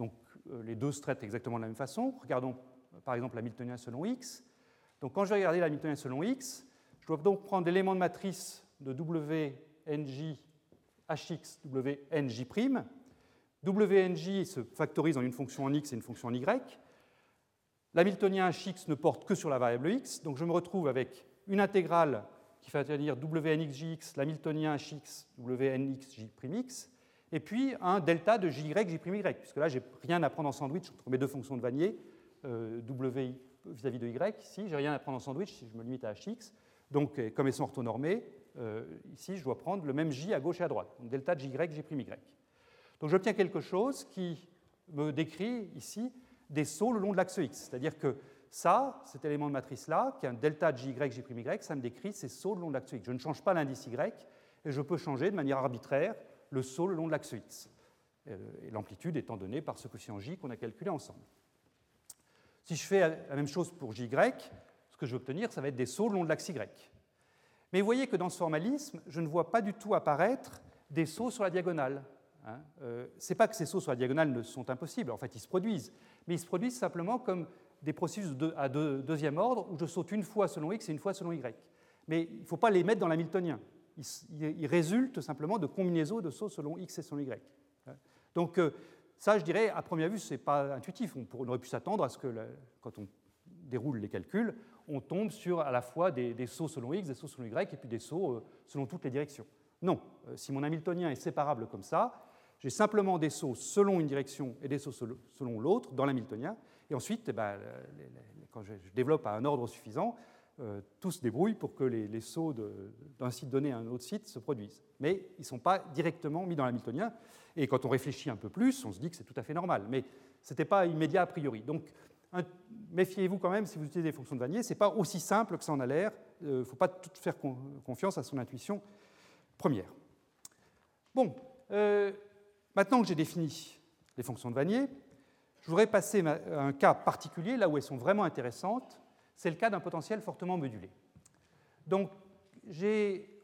Donc euh, les deux se traitent exactement de la même façon. Regardons par exemple l'Hamiltonien selon x. Donc quand je vais regarder l'Hamiltonien selon x, je dois donc prendre l'élément de matrice de WNJ HX WNJ'. WNJ se factorise en une fonction en x et une fonction en y. L'Hamiltonien HX ne porte que sur la variable x, donc je me retrouve avec une intégrale qui fait intervenir WNXJX, l'Hamiltonien HX, WNXJ', et puis un delta de JY, J'y, puisque là, j'ai rien à prendre en sandwich entre mes deux fonctions de Vanier, euh, W vis-à-vis de Y. Ici, j'ai rien à prendre en sandwich si je me limite à HX. Donc, comme elles sont orthonormées, euh, ici, je dois prendre le même J à gauche et à droite, donc delta de JY, J'y. Donc, j'obtiens quelque chose qui me décrit ici des sauts le long de l'axe X. C'est-à-dire que ça, cet élément de matrice-là, qui est un delta de JY, J'y, ça me décrit ces sauts le long de l'axe X. Je ne change pas l'indice Y, et je peux changer de manière arbitraire le saut le long de l'axe X, euh, l'amplitude étant donnée par ce coefficient J qu'on a calculé ensemble. Si je fais la même chose pour JY, ce que je vais obtenir, ça va être des sauts le long de l'axe Y. Mais vous voyez que dans ce formalisme, je ne vois pas du tout apparaître des sauts sur la diagonale. Hein. Euh, ce n'est pas que ces sauts sur la diagonale sont impossibles, en fait ils se produisent, mais ils se produisent simplement comme des processus à deuxième ordre où je saute une fois selon x et une fois selon y. Mais il ne faut pas les mettre dans l'hamiltonien il, résulte simplement de combinaisons de sauts selon x et selon y. Donc euh, ça, je dirais, à première vue, ce n'est pas intuitif. On, aurait pu s'attendre à ce que, quand on déroule les calculs, on tombe sur à la fois des, sauts selon x, des sauts selon y, et puis des sauts euh, selon toutes les directions. Non, euh, si mon Hamiltonien est séparable comme ça, J'ai simplement des sauts selon une direction et des sauts selon l'autre dans l'hamiltonien. Et ensuite, eh ben, quand je développe à un ordre suffisant, tout se débrouille pour que les, sauts d'un site donné à un autre site se produisent. Mais ils ne sont pas directement mis dans l'hamiltonien. Et quand on réfléchit un peu plus, on se dit que c'est tout à fait normal. Mais ce n'était pas immédiat a priori. Donc, méfiez-vous quand même si vous utilisez des fonctions de Vanier. Ce n'est pas aussi simple que ça en a l'air. Il euh, ne faut pas tout faire confiance à son intuition première. Bon, euh, maintenant que j'ai défini les fonctions de Vanier, je voudrais passer à un cas particulier, là où elles sont vraiment intéressantes, c'est le cas d'un potentiel fortement modulé. Donc, j'ai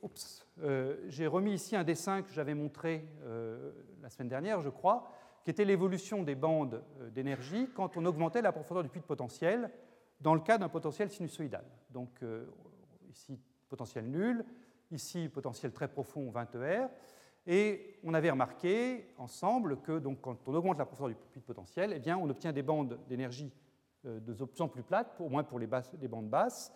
euh, remis ici un dessin que j'avais montré euh, la semaine dernière, je crois, qui était l'évolution des bandes euh, d'énergie quand on augmentait la profondeur du puits de potentiel dans le cas d'un potentiel sinusoïdal. Donc, ici, potentiel nul, ici, potentiel très profond, 20 ER. Et on avait remarqué ensemble que quand on augmente la profondeur du puits de potentiel, eh bien, on obtient des bandes d'énergie de plus en plus plates, au moins pour les, bandes basses.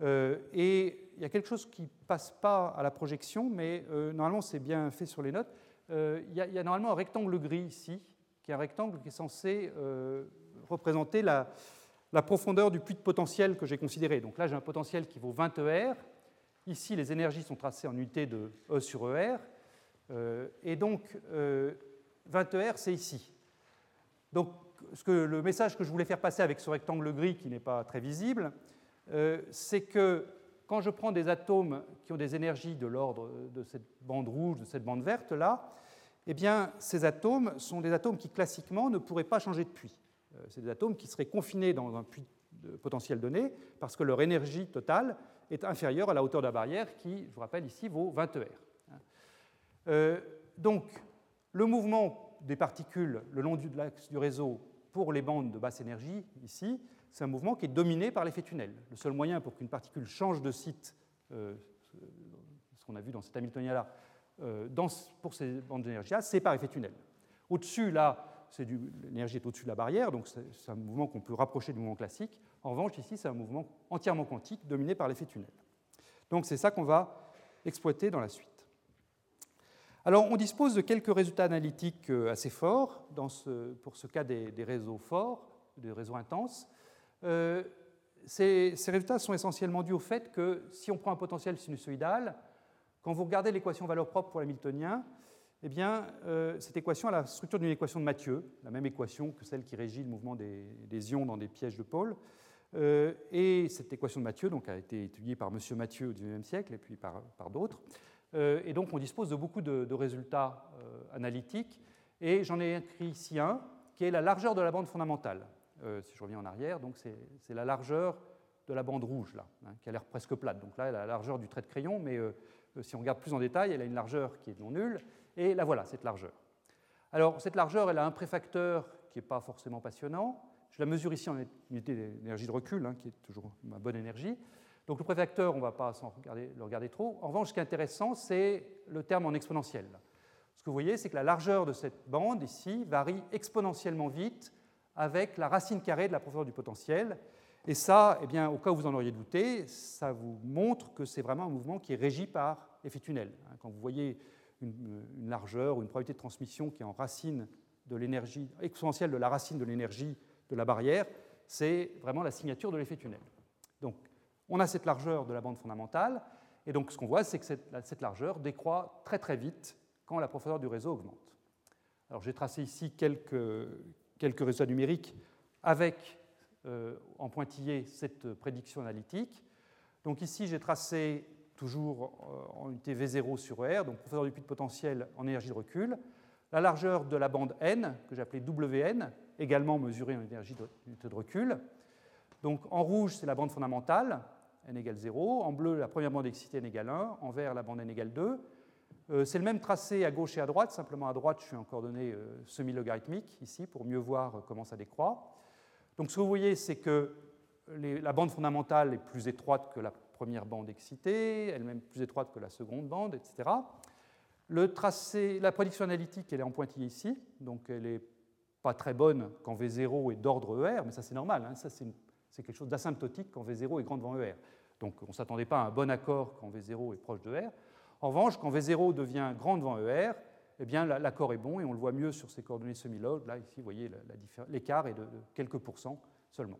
Euh, et il y a quelque chose qui ne passe pas à la projection, mais euh, normalement c'est bien fait sur les notes. il, y a, normalement un rectangle gris ici, qui est un rectangle qui est censé représenter la, profondeur du puits de potentiel que j'ai considéré. Donc là j'ai un potentiel qui vaut 20 ER. Ici les énergies sont tracées en unité de E sur ER. et donc 20 ER c'est ici. Donc ce que, le message que je voulais faire passer avec ce rectangle gris qui n'est pas très visible, euh, c'est que quand je prends des atomes qui ont des énergies de l'ordre de cette bande rouge, de cette bande verte là, eh bien, ces atomes sont des atomes qui classiquement ne pourraient pas changer de puits. Euh, c'est des atomes qui seraient confinés dans un puits de potentiel donné parce que leur énergie totale est inférieure à la hauteur de la barrière qui, je vous rappelle ici, vaut 20 ER. Euh, donc, le mouvement des particules le long de l'axe du réseau pour les bandes de basse énergie, ici, c'est un mouvement qui est dominé par l'effet tunnel. Le seul moyen pour qu'une particule change de site, euh, ce qu'on a vu dans cet Hamiltonien-là, euh, pour ces bandes d'énergie-là, c'est par effet tunnel. Au-dessus, là, l'énergie est au-dessus de la barrière, donc c'est un mouvement qu'on peut rapprocher du mouvement classique. En revanche, ici, c'est un mouvement entièrement quantique dominé par l'effet tunnel. Donc c'est ça qu'on va exploiter dans la suite. Alors, on dispose de quelques résultats analytiques euh, assez forts pour ce cas des, réseaux forts, des réseaux intenses. Euh, ces, résultats sont essentiellement dus au fait que si on prend un potentiel sinusoïdal, quand vous regardez l'équation valeur propre pour l'hamiltonien, eh bien, euh, cette équation a la structure d'une équation de Mathieu, la même équation que celle qui régit le mouvement des, ions dans des pièges de pôle. et cette équation de Mathieu donc, a été étudiée par M. Mathieu au XIXe siècle et puis par d'autres. Euh, et donc on dispose de beaucoup de, résultats euh, analytiques. Et j'en ai écrit ici un, qui est la largeur de la bande fondamentale. Euh, si je reviens en arrière, donc c'est la largeur de la bande rouge, là, hein, qui a l'air presque plate. Donc là, elle a la largeur du trait de crayon, mais si on regarde plus en détail, elle a une largeur qui est non nulle. Et là, voilà, cette largeur. Alors, cette largeur, elle a un préfacteur qui n'est pas forcément passionnant. Je la mesure ici en unité d'énergie de recul, hein, qui est toujours ma bonne énergie. Donc le préfacteur, on ne va pas le regarder trop. En revanche, ce qui est intéressant, c'est le terme en exponentiel. Ce que vous voyez, c'est que la largeur de cette bande ici varie exponentiellement vite avec la racine carrée de la profondeur du potentiel. Et ça, eh au cas où vous en auriez douté, ça vous montre que c'est vraiment un mouvement qui est régi par effet tunnel. Hein, quand vous voyez une, largeur ou une probabilité de transmission qui est en racine de l'énergie exponentielle de la racine de l'énergie de la barrière, c'est vraiment la signature de l'effet tunnel. Donc, on a cette largeur de la bande fondamentale, et donc ce qu'on voit, c'est que cette, largeur décroît très très vite quand la profondeur du réseau augmente. Alors j'ai tracé ici quelques, quelques numériques avec euh, en pointillé cette prédiction analytique. Donc ici j'ai tracé toujours euh, en unité V0 sur R, donc profondeur du puits de potentiel en énergie de recul, la largeur de la bande N, que j'ai appelée WN, également mesurée en énergie de recul. Donc en rouge, c'est la bande fondamentale, n égale 0. En bleu, la première bande excitée n égale 1. En vert, la bande n égale 2. Euh, c'est le même tracé à gauche et à droite, simplement à droite, je suis en coordonnées euh, semi-logarithmiques ici pour mieux voir euh, comment ça décroît. Donc ce que vous voyez, c'est que la bande fondamentale est plus étroite que la première bande excitée, elle-même plus étroite que la seconde bande, etc. Le tracé, la prédiction analytique, elle est en pointillé ici, donc elle n'est pas très bonne quand V0 est d'ordre ER, mais ça c'est normal, hein. ça c'est une c'est quelque chose d'asymptotique quand V0 est grand devant ER. Donc on ne s'attendait pas à un bon accord quand V0 est proche de R. En revanche, quand V0 devient grand devant ER, eh bien l'accord est bon et on le voit mieux sur ces coordonnées semi-log. Là, ici, vous voyez l'écart est de, quelques pourcents seulement.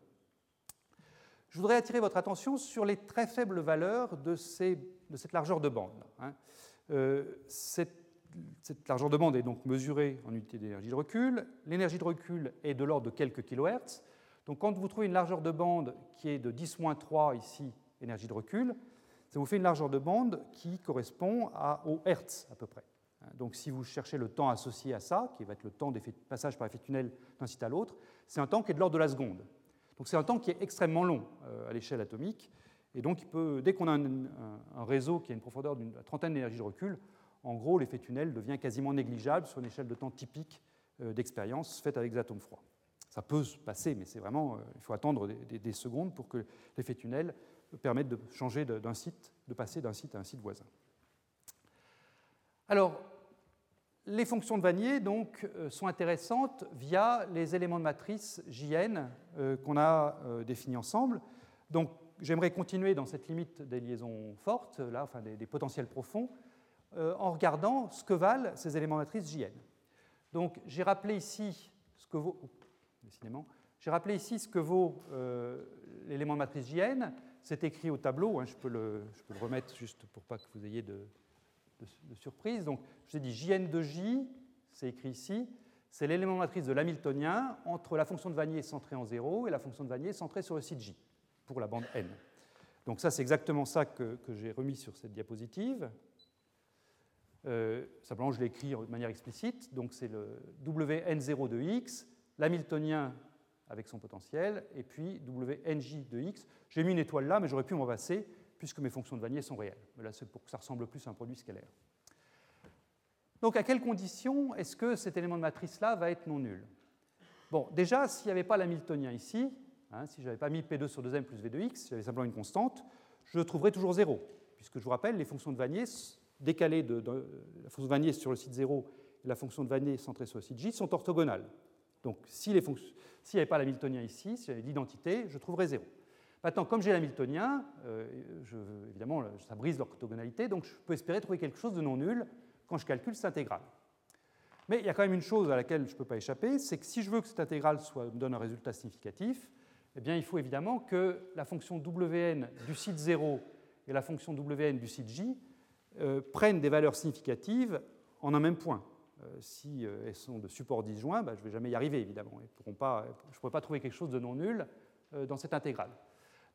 Je voudrais attirer votre attention sur les très faibles valeurs de, cette largeur de bande. Hein. Euh, cette, cette, largeur de bande est donc mesurée en unité d'énergie de recul. L'énergie de recul est de l'ordre de quelques kilohertz. Donc quand vous trouvez une largeur de bande qui est de 10-3 ici, énergie de recul, ça vous fait une largeur de bande qui correspond à, au Hertz à peu près. Donc si vous cherchez le temps associé à ça, qui va être le temps de passage par effet tunnel d'un site à l'autre, c'est un temps qui est de l'ordre de la seconde. Donc c'est un temps qui est extrêmement long euh, à l'échelle atomique. Et donc dès qu'on a un, réseau qui a une profondeur d'une trentaine d'énergie de recul, en gros l'effet tunnel devient quasiment négligeable sur une échelle de temps typique euh, d'expérience faite avec des atomes froids. Ça peut se passer, mais c'est vraiment, euh, il faut attendre des, secondes pour que l'effet tunnel permette de changer d'un site, de passer d'un site à un site voisin. Alors, les fonctions de Vanier donc, euh, sont intéressantes via les éléments de matrice JN euh, qu'on a définis ensemble. Donc, j'aimerais continuer dans cette limite des liaisons fortes, là, enfin des, potentiels profonds, en regardant ce que valent ces éléments de matrice JN. Donc, j'ai rappelé ici ce que vaut J'ai rappelé ici ce que vaut euh, l'élément de matrice JN. C'est écrit au tableau, hein, je, peux le, remettre juste pour pas que vous ayez de, surprise. Donc, je vous ai dit JN de J, c'est écrit ici, c'est l'élément de matrice de l'hamiltonien entre la fonction de Vanier centrée en 0 et la fonction de Vanier centrée sur le site J, pour la bande N. Donc ça, c'est exactement ça que, que j'ai remis sur cette diapositive. Euh, simplement, je l'ai écrit de manière explicite. Donc c'est le WN0 de x l'hamiltonien avec son potentiel, et puis WNJ de x. J'ai mis une étoile là, mais j'aurais pu m'en passer, puisque mes fonctions de Vanier sont réelles. Mais là, c'est pour que ça ressemble plus à un produit scalaire. Donc, à quelles conditions est-ce que cet élément de matrice-là va être non nul? Bon, déjà, s'il n'y avait pas l'hamiltonien ici, hein, si je n'avais pas mis P2 sur 2m plus V de x, j'avais simplement une constante, je trouverais toujours 0, puisque je vous rappelle, les fonctions de Vanier décalées de, la fonction de Vanier sur le site 0 et la fonction de Vanier centrée sur le site J sont orthogonales. Donc s'il n'y avait pas l'hamiltonien ici, si j'avais l'identité, je trouverais 0. Maintenant, comme j'ai l'hamiltonien, euh, évidemment, ça brise l'orthogonalité, donc je peux espérer trouver quelque chose de non nul quand je calcule cette intégrale. Mais il y a quand même une chose à laquelle je ne peux pas échapper, c'est que si je veux que cette intégrale me donne un résultat significatif, eh bien, il faut évidemment que la fonction wn du site 0 et la fonction wn du site j euh, prennent des valeurs significatives en un même point. Euh, si euh, elles sont de support disjoint, bah, je ne vais jamais y arriver, évidemment. Je ne pourrai pas trouver quelque chose de non nul euh, dans cette intégrale.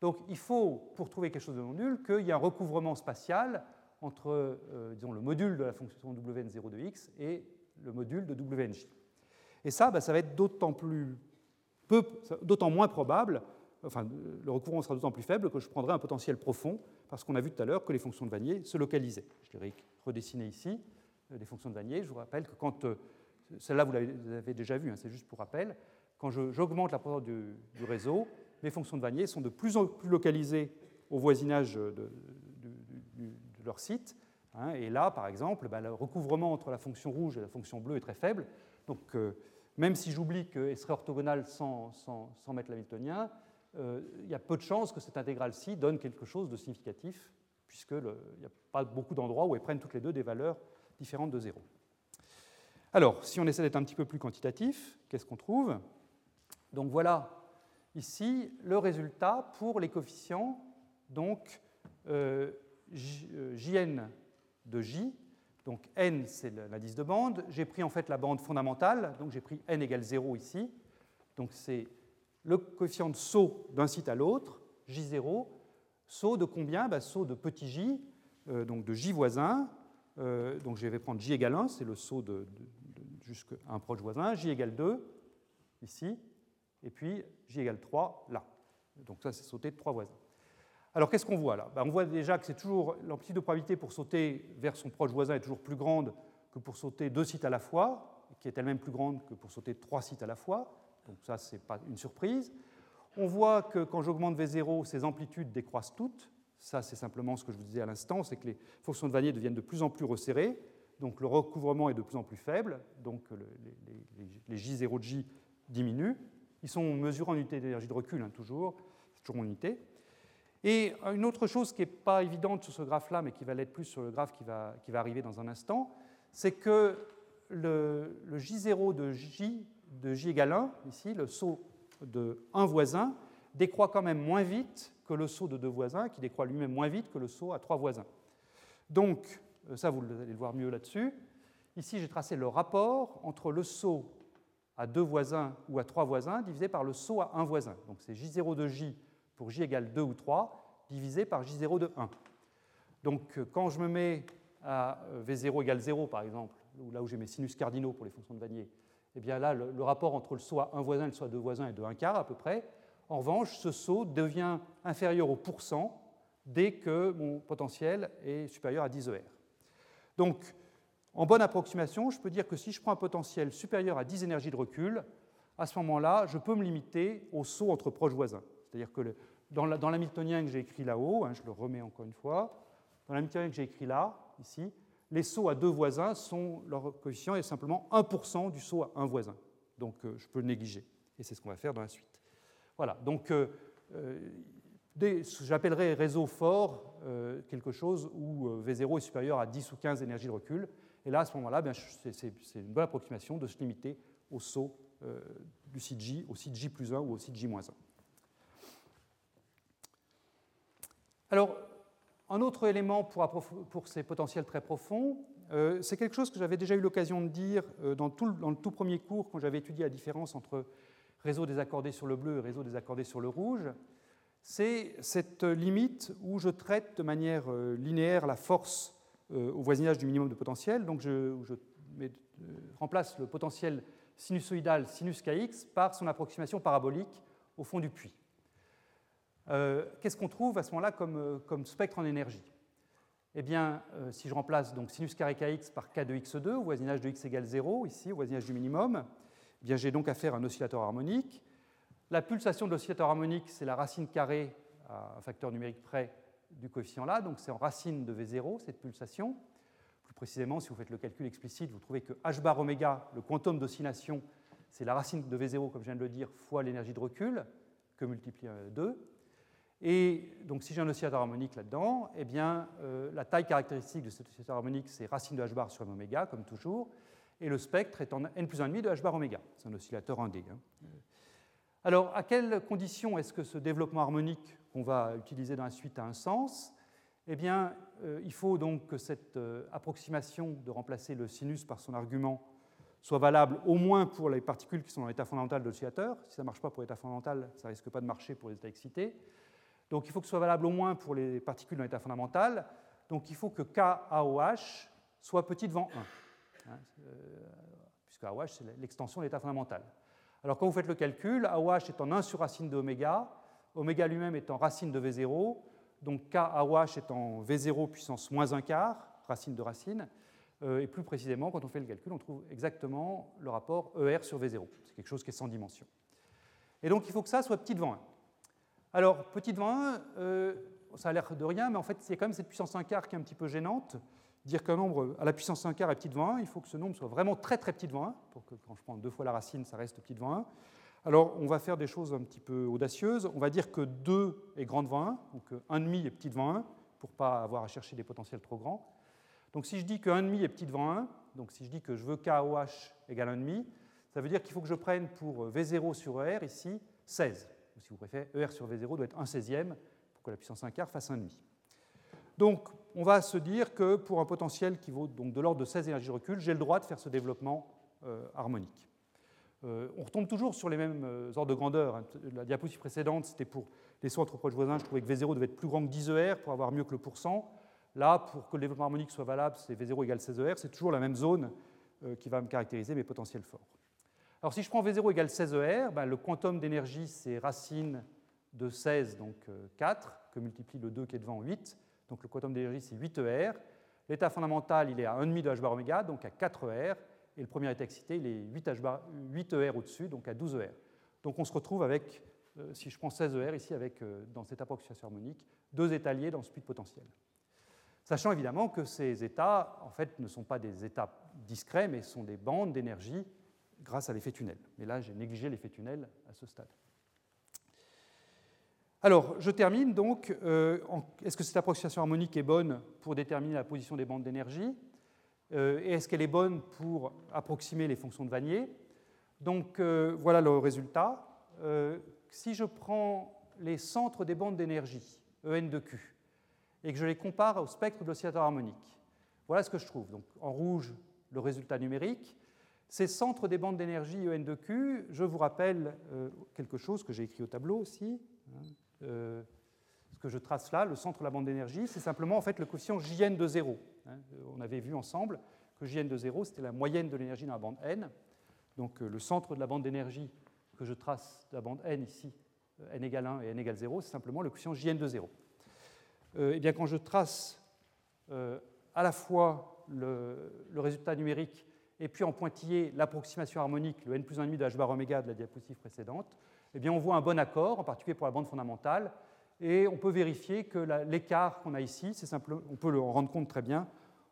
Donc il faut, pour trouver quelque chose de non nul, qu'il y ait un recouvrement spatial entre disons, le module de la fonction wn0 de x et le module de wnj. Et ça, bah, ça va être d'autant plus d'autant moins probable, enfin le recouvrement sera d'autant plus faible que je prendrai un potentiel profond, parce qu'on a vu tout à l'heure que les fonctions de Vanier se localisaient. Je l'ai redessiné ici. Euh, des fonctions de Vanier. Je vous rappelle que quand, euh, celle-là vous l'avez déjà vu, hein, c'est juste pour rappel, quand j'augmente la profondeur du, réseau, mes fonctions de Vanier sont de plus en plus localisées au voisinage de, leur site. Hein. et là, par exemple, bah, le recouvrement entre la fonction rouge et la fonction bleue est très faible. Donc, euh, même si j'oublie qu'elle serait orthogonale sans, mettre l'hamiltonien, il y a peu de chances que cette intégrale-ci donne quelque chose de significatif, puisqu'il n'y a pas beaucoup d'endroits où elles prennent toutes les deux des valeurs différente de 0. Alors, si on essaie d'être un petit peu plus quantitatif, qu'est-ce qu'on trouve? Donc voilà ici le résultat pour les coefficients, donc euh, euh Jn de J, donc n c'est l'indice de bande, j'ai pris en fait la bande fondamentale, donc j'ai pris n égale 0 ici, donc c'est le coefficient de saut d'un site à l'autre, J0, saut de combien? Ben, Saut de petit j, euh, donc de j voisin, euh, donc je vais prendre j égale 1, c'est le saut de, jusqu'à un proche voisin, j égale 2, ici, et puis j égale 3, là. Donc ça, c'est sauter de trois voisins. Alors qu'est-ce qu'on voit là? Ben, On voit déjà que c'est toujours l'amplitude de probabilité pour sauter vers son proche voisin est toujours plus grande que pour sauter deux sites à la fois, qui est elle-même plus grande que pour sauter trois sites à la fois. Donc ça, ce n'est pas une surprise. On voit que quand j'augmente V0, ces amplitudes décroissent toutes. Ça, c'est simplement ce que je vous disais à l'instant, c'est que les fonctions de Vanier deviennent de plus en plus resserrées, donc le recouvrement est de plus en plus faible, donc les, J0 de J diminuent. Ils sont mesurés en unité d'énergie de recul, hein, toujours, toujours en unité. Et une autre chose qui n'est pas évidente sur ce graphe-là, mais qui va l'être plus sur le graphe qui va, qui va, arriver dans un instant, c'est que le, J0 de J, de J égale 1, ici, le saut de 1 voisin, décroît quand même moins vite que le saut de deux voisins, qui décroît lui-même moins vite que le saut à trois voisins. Donc, euh, ça, vous allez le voir mieux là-dessus. Ici, j'ai tracé le rapport entre le saut à deux voisins ou à trois voisins divisé par le saut à un voisin. Donc, c'est J0 de J pour J égale 2 ou 3 divisé par J0 de 1. Donc, euh, quand je me mets à euh, V0 égale 0, par exemple, là où j'ai mes sinus cardinaux pour les fonctions de Vanier, eh bien là, le, rapport entre le saut à un voisin et le saut à deux voisins est de 1 quart à peu près. En revanche, ce saut devient inférieur au pourcent dès que mon potentiel est supérieur à 10 ER. Donc, en bonne approximation, je peux dire que si je prends un potentiel supérieur à 10 énergies de recul, à ce moment-là, je peux me limiter au saut entre proches voisins. C'est-à-dire que dans l'hamiltonien que j'ai écrit là-haut, hein, je le remets encore une fois, dans l'hamiltonien que j'ai écrit là, ici, les sauts à deux voisins sont, leur coefficient est simplement 1% du saut à un voisin. Donc euh, je peux le négliger. Et c'est ce qu'on va faire dans la suite. Voilà, donc euh, euh, j'appellerai réseau fort quelque chose où V0 est supérieur à 10 ou 15 énergies de recul. Et là, à ce moment-là, c'est une bonne approximation de se limiter au saut du site J, au site J plus 1 ou au site J moins 1. Alors, un autre élément pour, ces potentiels très profonds, euh, c'est quelque chose que j'avais déjà eu l'occasion de dire euh, dans, le tout premier cours quand j'avais étudié la différence entre réseau désaccordé sur le bleu et réseau désaccordé sur le rouge. C'est cette limite où je traite de manière euh, linéaire la force au voisinage du minimum de potentiel. Donc je, remplace le potentiel sinusoïdal sinus kx par son approximation parabolique au fond du puits. Euh, qu'est-ce qu'on trouve à ce moment-là euh, comme, spectre en énergie? Eh bien, euh, si je remplace donc sinus kx par k de x2 au voisinage de x égale 0, ici, au voisinage du minimum, bien, j'ai donc affaire à un oscillateur harmonique. La pulsation de l'oscillateur harmonique, c'est la racine carrée à un facteur numérique près du coefficient là, donc c'est en racine de V0, cette pulsation. Plus précisément, si vous faites le calcul explicite, vous trouvez que h bar oméga, le quantum d'oscillation, c'est la racine de V0, comme je viens de le dire, fois l'énergie de recul, que multiplie 2. Et donc, si j'ai un oscillateur harmonique là-dedans, eh bien, euh, la taille caractéristique de cet oscillateur harmonique, c'est racine de h bar sur m oméga, comme toujours, et le spectre est en n plus 1,5 de h bar oméga. C'est un oscillateur 1D. Hein. Alors, à quelles conditions est-ce que ce développement harmonique qu'on va utiliser dans la suite a un sens? Eh bien, euh, il faut donc que cette euh, approximation de remplacer le sinus par son argument soit valable au moins pour les particules qui sont dans l'état fondamental de l'oscillateur. Si ça ne marche pas pour l'état fondamental, ça ne risque pas de marcher pour les états excités. Donc il faut que ce soit valable au moins pour les particules dans l'état fondamental. Donc il faut que KAOH soit petit devant 1, hein, euh, puisque AOH c'est l'extension de l'état fondamental. Alors quand vous faites le calcul, AOH est en 1 sur racine de oméga, oméga lui-même est en racine de V0, donc KAOH est en V0 puissance moins 1 quart, racine de racine, euh, et plus précisément, quand on fait le calcul, on trouve exactement le rapport ER sur V0. C'est quelque chose qui est sans dimension. Et donc il faut que ça soit petit devant 1. Alors, petit devant 1, euh, ça a l'air de rien, mais en fait, c'est quand même cette puissance 1 quart qui est un petit peu gênante. Dire qu'un nombre à la puissance 1 quart est petit devant 1, il faut que ce nombre soit vraiment très très petit devant 1, pour que quand je prends deux fois la racine, ça reste petit devant 1. Alors, on va faire des choses un petit peu audacieuses. On va dire que 2 est grand devant 1, donc 1,5 est petit devant 1, pour ne pas avoir à chercher des potentiels trop grands. Donc, si je dis que 1,5 est petit devant 1, donc si je dis que je veux KOH égale 1,5, ça veut dire qu'il faut que je prenne pour V0 sur ER ici 16 si vous préférez, ER sur V0 doit être 1 16e pour que la puissance 1 quart fasse 1,5. Donc, on va se dire que pour un potentiel qui vaut donc de l'ordre de 16 énergies recul, j'ai le droit de faire ce développement euh, harmonique. Euh, on retombe toujours sur les mêmes euh, ordres de grandeur. Hein. La diapositive précédente, c'était pour les entre proches voisins. Je trouvais que V0 devait être plus grand que 10 ER pour avoir mieux que le pourcent. Là, pour que le développement harmonique soit valable, c'est V0 égale 16 ER. C'est toujours la même zone qui va me caractériser mes potentiels forts. Alors si je prends V0 égale 16 ER, ben, le quantum d'énergie, c'est racine de 16, donc 4, euh, que multiplie le 2 qui est devant 8. Donc le quantum d'énergie, c'est 8 ER. L'état fondamental, il est à 1,5 de h bar oméga, donc à 4 ER. Et le premier état excité, il est 8, h bar, 8 ER au-dessus, donc à 12 ER. Donc on se retrouve avec, euh, si je prends 16 ER ici, avec, euh, dans cette approximation harmonique, deux états liés dans ce puits potentiel. Sachant évidemment que ces états, en fait, ne sont pas des états discrets, mais sont des bandes d'énergie grâce à l'effet tunnel. Mais là, j'ai négligé l'effet tunnel à ce stade. Alors, je termine donc. Euh, est-ce que cette approximation harmonique est bonne pour déterminer la position des bandes d'énergie euh, et est-ce qu'elle est bonne pour approximer les fonctions de Vanier? Donc euh, voilà le résultat. si je prends les centres des bandes d'énergie, En de Q, et que je les compare au spectre de l'oscillateur harmonique, voilà ce que je trouve. Donc en rouge, le résultat numérique. Ces centres des bandes d'énergie En de Q, je vous rappelle quelque chose que j'ai écrit au tableau aussi. Hein, ce que je trace là, le centre de la bande d'énergie, c'est simplement en fait le coefficient Jn de 0. Hein. On avait vu ensemble que Jn de 0, c'était la moyenne de l'énergie dans la bande n. Donc euh, le centre de la bande d'énergie que je trace de la bande n ici, euh, n égale 1 et n égale 0, c'est simplement le coefficient Jn de 0. Euh, et eh bien quand je trace à la fois le, résultat numérique et puis en pointillé l'approximation harmonique, le n plus 1,5 de h bar oméga de la diapositive précédente, eh bien on voit un bon accord, en particulier pour la bande fondamentale, et on peut vérifier que l'écart qu'on a ici, c'est simple, on peut le rendre compte très bien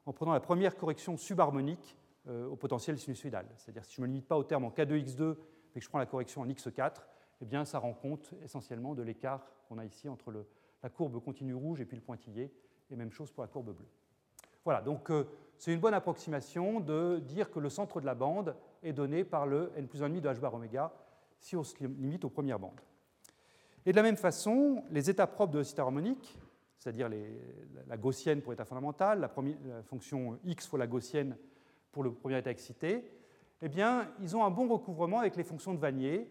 en prenant la première correction subharmonique euh, au potentiel sinusoïdal. C'est-à-dire si je ne me limite pas au terme en K2x2 et que je prends la correction en x4, eh bien, ça rend compte essentiellement de l'écart qu'on a ici entre la courbe continue rouge et puis le pointillé, et même chose pour la courbe bleue. Voilà, donc euh, c'est une bonne approximation de dire que le centre de la bande est donné par le n plus 1,5 de h bar oméga si on se limite aux premières bandes. Et de la même façon, les états propres de l'oscillateur harmonique, c'est-à-dire la gaussienne pour l'état fondamental, la, fonction x fois la gaussienne pour le premier état excité, eh bien, ils ont un bon recouvrement avec les fonctions de Vanier,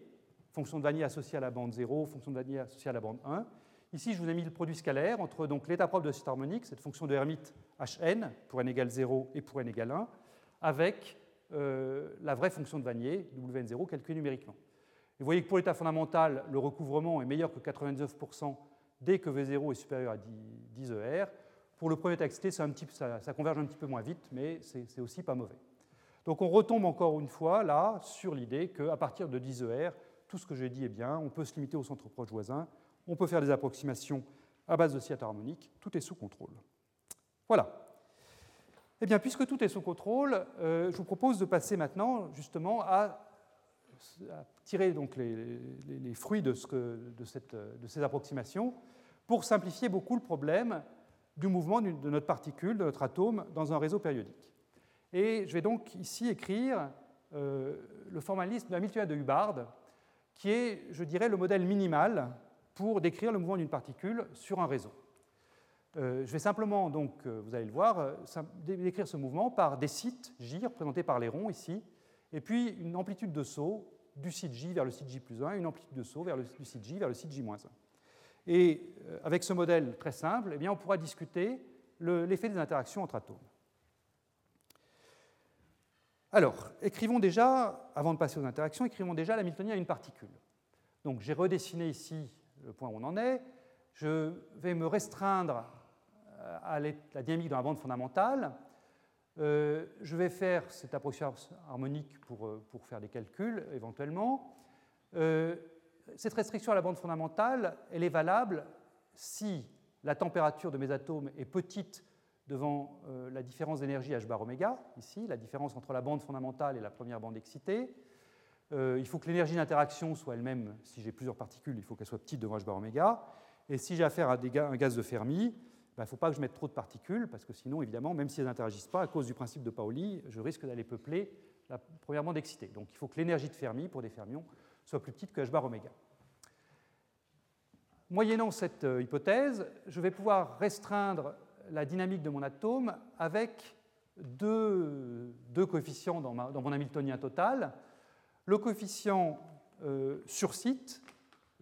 fonction de Vanier associée à la bande 0, fonction de Vanier associée à la bande 1. Ici, je vous ai mis le produit scalaire entre l'état propre de l'oscillateur harmonique, cette fonction de Hermite Hn pour n égale 0 et pour n égale 1, avec euh, la vraie fonction de Vanier, Wn0, calculée numériquement vous voyez que pour l'état fondamental, le recouvrement est meilleur que 99% dès que V0 est supérieur à 10 ER. Pour le premier texte, ça, converge un petit peu moins vite, mais c'est aussi pas mauvais. Donc on retombe encore une fois là sur l'idée qu'à partir de 10 ER, tout ce que j'ai dit est bien, on peut se limiter au centre proche voisin, on peut faire des approximations à base d'oscillateur harmonique, tout est sous contrôle. Voilà. Eh bien, puisque tout est sous contrôle, euh, je vous propose de passer maintenant justement à tirer donc les, fruits de, ces approximations pour simplifier beaucoup le problème du mouvement de notre particule, de notre atome, dans un réseau périodique. Et je vais donc ici écrire euh, le formalisme de Hamiltonien de Hubbard, qui est, je dirais, le modèle minimal pour décrire le mouvement d'une particule sur un réseau. Euh, je vais simplement, donc, euh, vous allez le voir, décrire ce mouvement par des sites J représentés par les ronds ici, et puis une amplitude de saut du site J vers le site J plus 1, une amplitude de saut vers le, du site J vers le site J moins 1. Et euh, avec ce modèle très simple, eh bien, on pourra discuter l'effet des interactions entre atomes. Alors, écrivons déjà, avant de passer aux interactions, écrivons déjà l'Hamiltonien à une particule. Donc j'ai redessiné ici le point où on en est. Je vais me restreindre à la dynamique dans la bande fondamentale euh, je vais faire cette approximation harmonique pour, euh, pour faire des calculs éventuellement. Euh, cette restriction à la bande fondamentale, elle est valable si la température de mes atomes est petite devant la différence d'énergie h bar oméga, ici, la différence entre la bande fondamentale et la première bande excitée. il faut que l'énergie d'interaction soit elle-même, si j'ai plusieurs particules, il faut qu'elle soit petite devant h bar oméga. Et si j'ai affaire à un gaz de Fermi, il ben, ne faut pas que je mette trop de particules, parce que sinon, évidemment, même si elles n'interagissent pas, à cause du principe de Pauli, je risque d'aller peupler la première bande excitée. Donc il faut que l'énergie de Fermi, pour des fermions, soit plus petite que h bar oméga. Moyennant cette euh, hypothèse, je vais pouvoir restreindre la dynamique de mon atome avec deux, coefficients dans, mon Hamiltonien total. Le coefficient euh, sur site,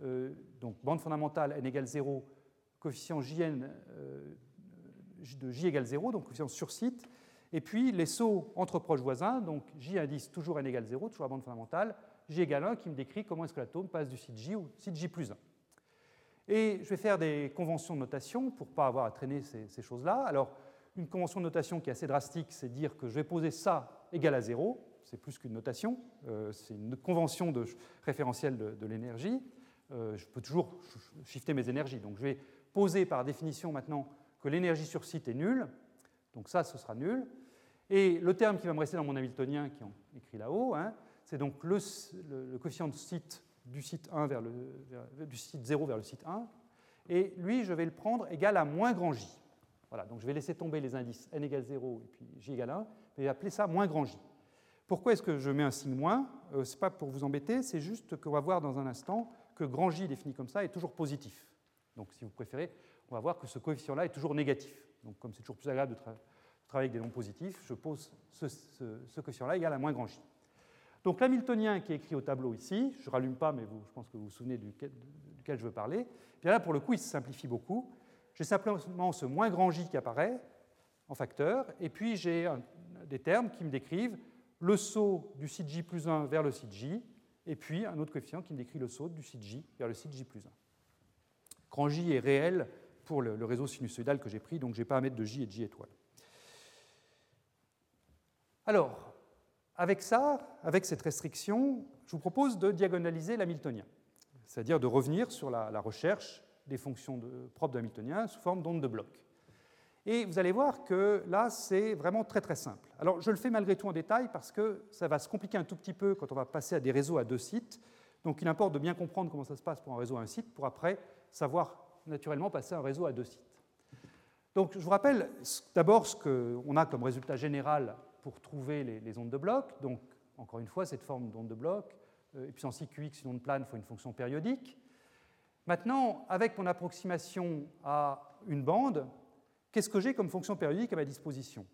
euh, donc bande fondamentale n égale 0, coefficient Jn euh, de J égale 0, donc coefficient sur site, et puis les sauts entre proches voisins, donc J indice toujours n égale 0, toujours la bande fondamentale, J égale 1 qui me décrit comment est-ce que l'atome passe du site J au site J plus 1. Et je vais faire des conventions de notation pour ne pas avoir à traîner ces, choses-là. Alors, une convention de notation qui est assez drastique, c'est dire que je vais poser ça égal à 0, c'est plus qu'une notation, euh, c'est une convention de référentiel de, l'énergie. Euh, je peux toujours shifter mes énergies. Donc je vais poser par définition maintenant que l'énergie sur site est nulle. Donc ça, ce sera nul. Et le terme qui va me rester dans mon Hamiltonien, qui est écrit là-haut, hein, c'est donc le, coefficient de site du site, 1 vers le, du site 0 vers le site 1. Et lui, je vais le prendre égal à moins grand j. Voilà, donc je vais laisser tomber les indices n égale 0 et puis j égale 1. et appeler ça moins grand J. Pourquoi est-ce que je mets un signe moins? Ce n'est pas pour vous embêter, c'est juste qu'on va voir dans un instant que grand J défini comme ça est toujours positif. Donc si vous préférez, on va voir que ce coefficient-là est toujours négatif. Donc comme c'est toujours plus agréable de, travailler avec des nombres positifs, je pose ce, coefficient-là égal à moins grand J. Donc l'hamiltonien qui est écrit au tableau ici, je ne rallume pas, mais je pense que vous vous souvenez duquel, duquel je veux parler, bien là pour le coup il se simplifie beaucoup. J'ai simplement ce moins grand J qui apparaît en facteur, et puis j'ai des termes qui me décrivent le saut du site J plus 1 vers le site J, et puis un autre coefficient qui me décrit le saut du site J vers le site J plus 1. J est réel pour le, réseau sinusoïdal que j'ai pris, donc je n'ai pas à mettre de J et de J étoile. Alors, avec ça, avec cette restriction, je vous propose de diagonaliser l'hamiltonien, c'est-à-dire de revenir sur la, recherche des fonctions propres de l'hamiltonien sous forme d'onde de bloc. Et vous allez voir que là, c'est vraiment très très simple. Alors, je le fais malgré tout en détail parce que ça va se compliquer un tout petit peu quand on va passer à des réseaux à deux sites. Donc, il importe de bien comprendre comment ça se passe pour un réseau à un site pour après savoir naturellement passer un réseau à deux sites. Donc, je vous rappelle d'abord ce qu'on a comme résultat général pour trouver les, ondes de bloc. Donc, encore une fois, cette forme d'onde de bloc, euh, et puissance IQX, une onde plane, faut une fonction périodique. Maintenant, avec mon approximation à une bande, qu'est-ce que j'ai comme fonction périodique à ma disposition?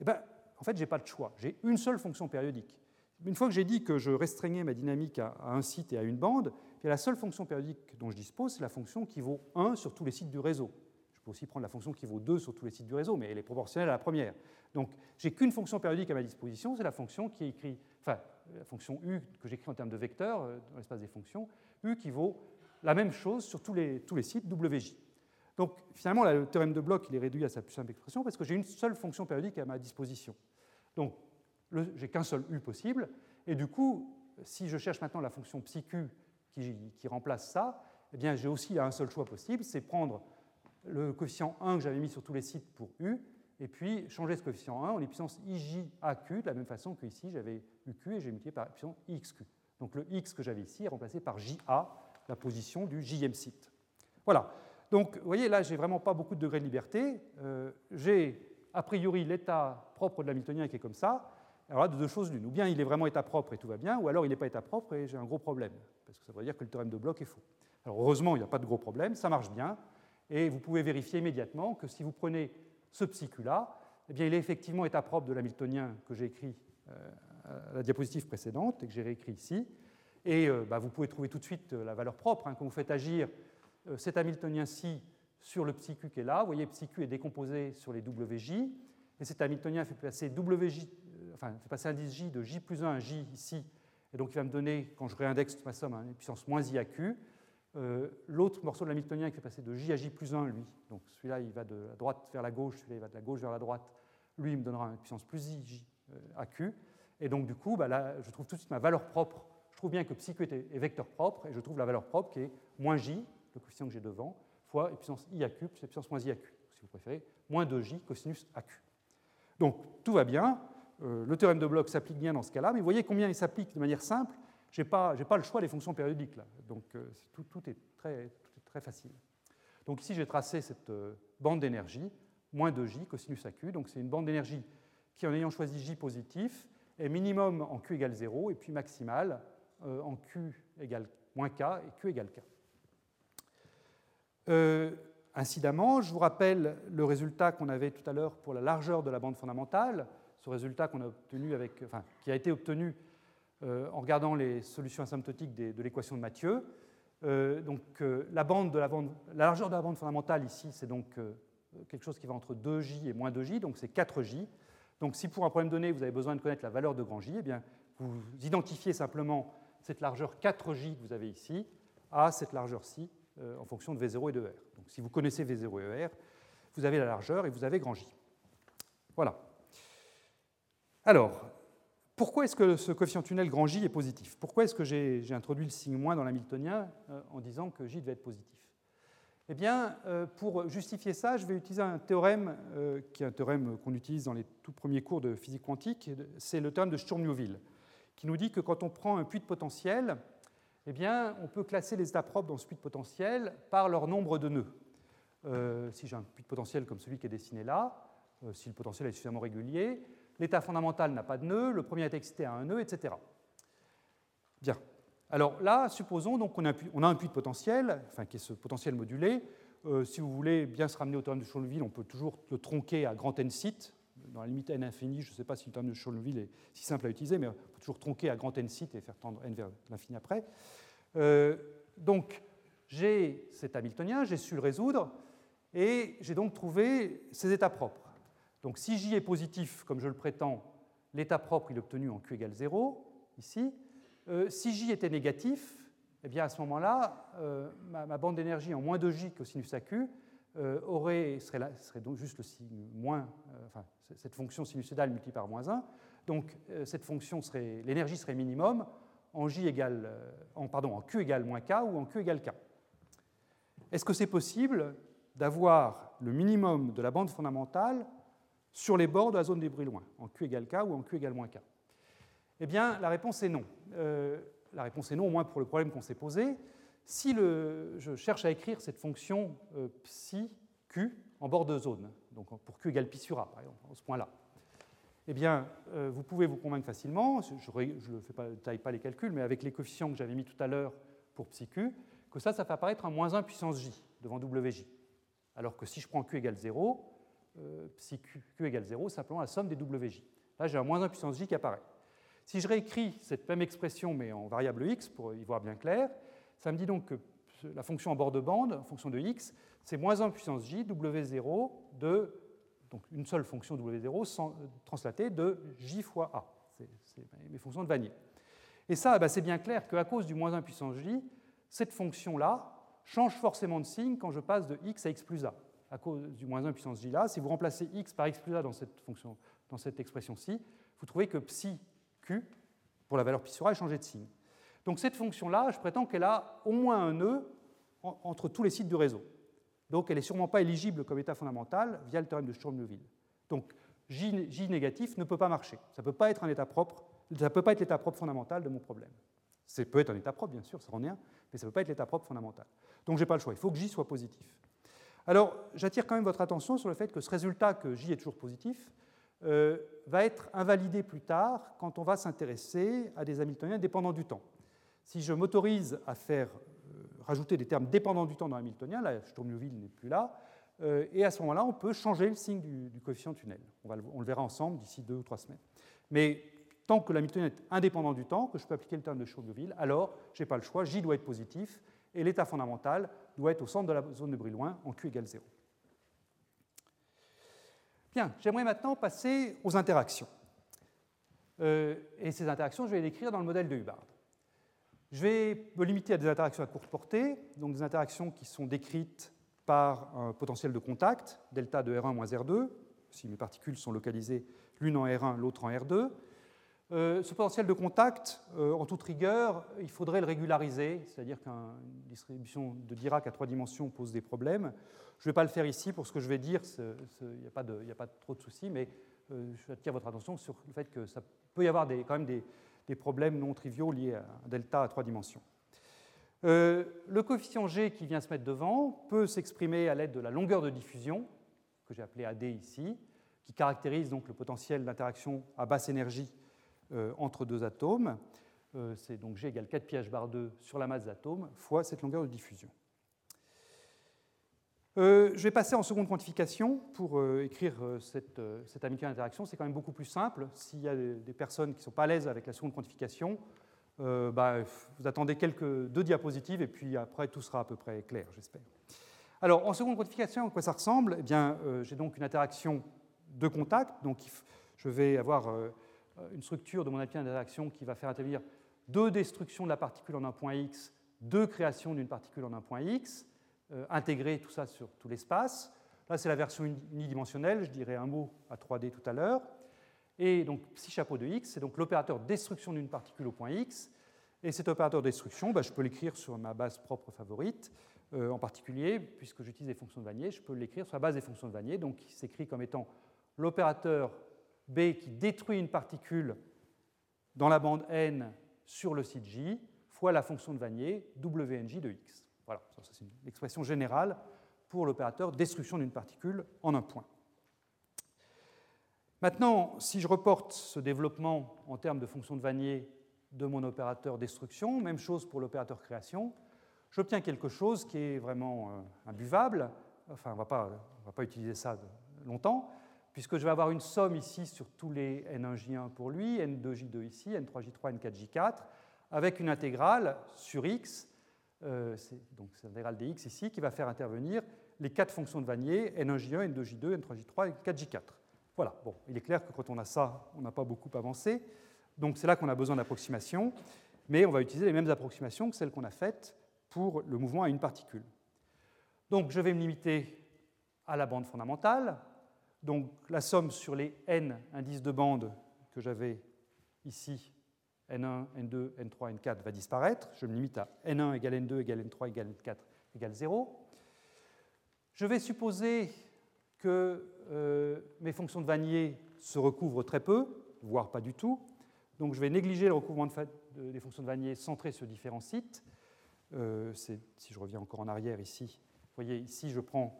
Eh bien, En fait, je n'ai pas de choix. J'ai une seule fonction périodique. Une fois que j'ai dit que je restreignais ma dynamique à, un site et à une bande, la seule fonction périodique dont je dispose, c'est la fonction qui vaut 1 sur tous les sites du réseau. Je peux aussi prendre la fonction qui vaut 2 sur tous les sites du réseau, mais elle est proportionnelle à la première. Donc, j'ai qu'une fonction périodique à ma disposition, c'est la fonction qui est écrite, enfin, la fonction u que j'écris en termes de vecteurs euh, dans l'espace des fonctions, u qui vaut la même chose sur tous les, tous les sites wj. Donc finalement, le théorème de Bloch il est réduit à sa plus simple expression parce que j'ai une seule fonction périodique à ma disposition. Donc j'ai qu'un seul u possible, et du coup, si je cherche maintenant la fonction psiq qui, remplace ça, eh bien j'ai aussi un seul choix possible, c'est prendre le coefficient 1 que j'avais mis sur tous les sites pour u, et puis changer ce coefficient 1 en les puissance ijaq, de la même façon que ici j'avais uq et j'ai multiplié par la puissance ixq. Donc le x que j'avais ici est remplacé par ja, la position du jème site. Voilà. Donc, vous voyez, là, j'ai vraiment pas beaucoup de degrés de liberté. Euh, j'ai a priori l'état propre de l'hamiltonien qui est comme ça. Alors là, de deux choses l'une. Ou bien il est vraiment état propre et tout va bien, ou alors il n'est pas état propre et j'ai un gros problème. Parce que ça veut dire que le théorème de Bloch est faux. Alors heureusement, il n'y a pas de gros problème, ça marche bien. Et vous pouvez vérifier immédiatement que si vous prenez ce psicu-là, eh bien, il est effectivement état propre de l'hamiltonien que j'ai écrit euh, à la diapositive précédente et que j'ai réécrit ici. Et euh, bah, vous pouvez trouver tout de suite la valeur propre. Hein, quand vous faites agir euh, cet Hamiltonien-ci sur le psi q qui est là. Vous voyez, psi q est décomposé sur les WJ, et cet Hamiltonien fait passer WJ, euh, enfin, fait passer indice J de J plus 1 à J ici, et donc il va me donner, quand je réindexe ma somme, une puissance moins I à Q. Euh, l'autre morceau de l'Hamiltonien qui fait passer de J à J plus 1, lui, donc celui-là il va de la droite vers la gauche, celui-là il va de la gauche vers la droite, lui il me donnera une puissance plus I J à Q. Et donc du coup, bah, là, je trouve tout de suite ma valeur propre. Je trouve bien que psi q est vecteur propre, et je trouve la valeur propre qui est moins J, le coefficient que j'ai devant, fois puissance i à q plus puissance moins i à q, si vous préférez, moins 2j cosinus aq. Donc tout va bien, euh, le théorème de Bloch s'applique bien dans ce cas-là, mais vous voyez combien il s'applique de manière simple, je n'ai pas, le choix des fonctions périodiques là, donc euh, tout, est très, facile. Donc ici j'ai tracé cette euh, bande d'énergie, moins 2j cosinus aq, donc c'est une bande d'énergie qui en ayant choisi j positif est minimum en q égale 0 et puis maximale en q égale moins k et q égale k. Euh, incidemment, je vous rappelle le résultat qu'on avait tout à l'heure pour la largeur de la bande fondamentale, ce résultat qu'on a obtenu enfin, qui a été obtenu euh, en regardant les solutions asymptotiques de l'équation de Mathieu. Euh, donc, de la, largeur de la bande fondamentale ici, c'est donc quelque chose qui va entre 2j et moins 2j, donc c'est 4j. Donc, si pour un problème donné, vous avez besoin de connaître la valeur de grand j, eh bien, vous identifiez simplement cette largeur 4j que vous avez ici à cette largeur-ci euh, en fonction de V0 et de R. Donc si vous connaissez V0 et R, vous avez la largeur et vous avez grand J. Voilà. Alors, pourquoi est-ce que ce coefficient tunnel grand J est positif? Pourquoi est-ce que j'ai introduit le signe moins dans l'hamiltonien euh, en disant que J devait être positif? Eh bien, euh, pour justifier ça, je vais utiliser un théorème qui est un théorème qu'on utilise dans les tout premiers cours de physique quantique. C'est le théorème de Sturm-Liouville, qui nous dit que quand on prend un puits de potentiel, eh bien, on peut classer les états propres dans ce puits de potentiel par leur nombre de nœuds. Euh, si j'ai un puits de potentiel comme celui qui est dessiné là, euh, si le potentiel est suffisamment régulier, l'état fondamental n'a pas de nœud, le premier est excité à un nœud, etc. Bien. Alors là, supposons donc qu'on a, un puits de potentiel, enfin qui est ce potentiel modulé. Euh, si vous voulez bien se ramener au théorème de Schoenville, on peut toujours le tronquer à grand n sites. Dans la limite n infini, je ne sais pas si le théorème de Schoenville est si simple à utiliser, mais on peut toujours tronquer à grand n sites et faire tendre n vers l'infini après. Euh, donc, j'ai cet Hamiltonien, j'ai su le résoudre, et j'ai donc trouvé ses états propres. Donc si J est positif, comme je le prétends, l'état propre il est obtenu en Q égale 0, ici. Euh, si J était négatif, eh bien à ce moment-là, euh, ma, bande d'énergie en moins 2J cosinus AQ euh, aurait, serait, serait, donc juste le signe moins, enfin, cette fonction sinusoïdale multipliée par moins 1. Donc cette fonction serait, l'énergie serait minimum en, J égale, pardon, en Q égale moins K ou en Q égale K. Est-ce que c'est possible d'avoir le minimum de la bande fondamentale sur les bords de la zone des bruits loin, en Q égale K ou en Q égale moins K Eh bien, la réponse est non. Euh, la réponse est non, au moins pour le problème qu'on s'est posé. Si je cherche à écrire cette fonction euh, psi Q en bord de zone, donc pour Q égale pi sur A, par exemple, à ce point-là, eh bien, euh, vous pouvez vous convaincre facilement, je ne taille pas les calculs, mais avec les coefficients que j'avais mis tout à l'heure pour psi Q, que ça, ça fait apparaître un moins 1 puissance J devant WJ. Alors que si je prends Q égale 0, euh, si Q, égale 0, simplement la somme des WJ. Là, j'ai un moins 1 puissance J qui apparaît. Si je réécris cette même expression, mais en variable x, pour y voir bien clair, ça me dit donc que la fonction en bord de bande, en fonction de x, c'est moins 1 puissance j, w0 de, donc une seule fonction w0 sans, euh, translatée de j fois a. C'est mes fonctions de Vanier. Et ça, bah, c'est bien clair qu'à cause du moins 1 puissance j, cette fonction-là change forcément de signe quand je passe de x à x plus a, à cause du moins 1 puissance j là. Si vous remplacez x par x plus a dans cette, fonction, dans cette expression-ci, vous trouvez que psi q, pour la valeur pi sur a, a changé de signe. Donc cette fonction-là, je prétends qu'elle a au moins un nœud entre tous les sites du réseau. Donc elle n'est sûrement pas éligible comme état fondamental via le théorème de Sturm-Liouville. Donc J, J, négatif ne peut pas marcher. Ça ne peut pas être un état propre, ça ne peut pas être l'état propre fondamental de mon problème. Ça peut être un état propre, bien sûr, ça rend rien, mais ça ne peut pas être l'état propre fondamental. Donc je n'ai pas le choix, il faut que J soit positif. Alors j'attire quand même votre attention sur le fait que ce résultat, que J est toujours positif, euh, va être invalidé plus tard quand on va s'intéresser à des Hamiltoniens dépendants du temps. Si je m'autorise à faire euh, rajouter des termes dépendants du temps dans Hamiltonien, là, Sturm-Liouville n'est plus là, euh, et à ce moment-là, on peut changer le signe du, coefficient tunnel. On, le verra ensemble d'ici deux ou trois semaines. Mais tant que l'Hamiltonien est indépendant du temps, que je peux appliquer le terme de Chaude-Ville, alors je n'ai pas le choix, J doit être positif, et l'état fondamental doit être au centre de la zone de bruit loin, en Q égale 0. Bien, j'aimerais maintenant passer aux interactions. Euh, et ces interactions, je vais les décrire dans le modèle de Hubbard. Je vais me limiter à des interactions à courte portée, donc des interactions qui sont décrites par un potentiel de contact, delta de R1 moins R2, si mes particules sont localisées l'une en R1, l'autre en R2, euh, ce potentiel de contact, euh, en toute rigueur, il faudrait le régulariser, c'est-à-dire qu'une distribution de Dirac à trois dimensions pose des problèmes. Je ne vais pas le faire ici pour ce que je vais dire, il n'y a, pas trop de soucis, mais euh, j'attire votre attention sur le fait que ça peut y avoir des, quand même des, des, problèmes non triviaux liés à un delta à trois dimensions. le coefficient G qui vient se mettre devant peut s'exprimer à l'aide de la longueur de diffusion, que j'ai appelée AD ici, qui caractérise donc le potentiel d'interaction à basse énergie euh, entre deux atomes. Euh, c'est donc G égale 4 pi h bar 2 sur la masse d'atomes fois cette longueur de diffusion. Euh, je vais passer en seconde quantification pour écrire cette, cette amitié d'interaction. C'est quand même beaucoup plus simple. S'il y a des, personnes qui ne sont pas à l'aise avec la seconde quantification, bah, vous attendez quelques deux diapositives et puis après tout sera à peu près clair, j'espère. Alors en seconde quantification, à quoi ça ressemble? Eh bien, j'ai donc une interaction de contact. Donc je vais avoir euh, une structure de mon appli d'interaction qui va faire intervenir deux destructions de la particule en un point X, deux créations d'une particule en un point X, euh, intégrer tout ça sur tout l'espace. Là, c'est la version unidimensionnelle, je dirais un mot à 3D tout à l'heure. Et donc, psi chapeau de X, c'est donc l'opérateur destruction d'une particule au point X. Et cet opérateur destruction, bah, je peux l'écrire sur ma base propre favorite. Euh, en particulier, puisque j'utilise les fonctions de Vanier, je peux l'écrire sur la base des fonctions de Vanier. Donc, il s'écrit comme étant l'opérateur B qui détruit une particule dans la bande n sur le site J, fois la fonction de Vanier, WNJ de x. Voilà, c'est une expression générale pour l'opérateur destruction d'une particule en un point. Maintenant, si je reporte ce développement en termes de fonction de Vanier de mon opérateur destruction, même chose pour l'opérateur création, j'obtiens quelque chose qui est vraiment euh, imbuvable. Enfin, on ne va pas utiliser ça longtemps, puisque je vais avoir une somme ici sur tous les N1J1 pour lui, N2J2 ici, N3J3, N4J4, avec une intégrale sur x, euh, donc c'est l'intégrale dx ici, qui va faire intervenir les quatre fonctions de Vanier, N1J1, N2J2, N3J3 et N4J4. Voilà, bon, il est clair que quand on a ça, on n'a pas beaucoup avancé. Donc c'est là qu'on a besoin d'approximations, mais on va utiliser les mêmes approximations que celles qu'on a faites pour le mouvement à une particule. Donc je vais me limiter à la bande fondamentale. Donc la somme sur les n indices de bande que j'avais ici, n1, n2, n3, n4, va disparaître. Je me limite à n1 égale n2 égale n3 égale n4 égale 0. Je vais supposer que euh, mes fonctions de Vanier se recouvrent très peu, voire pas du tout. Donc je vais négliger le recouvrement de, des fonctions de Vanier centrées sur différents sites. Euh, si je reviens encore en arrière ici, vous voyez, ici je prends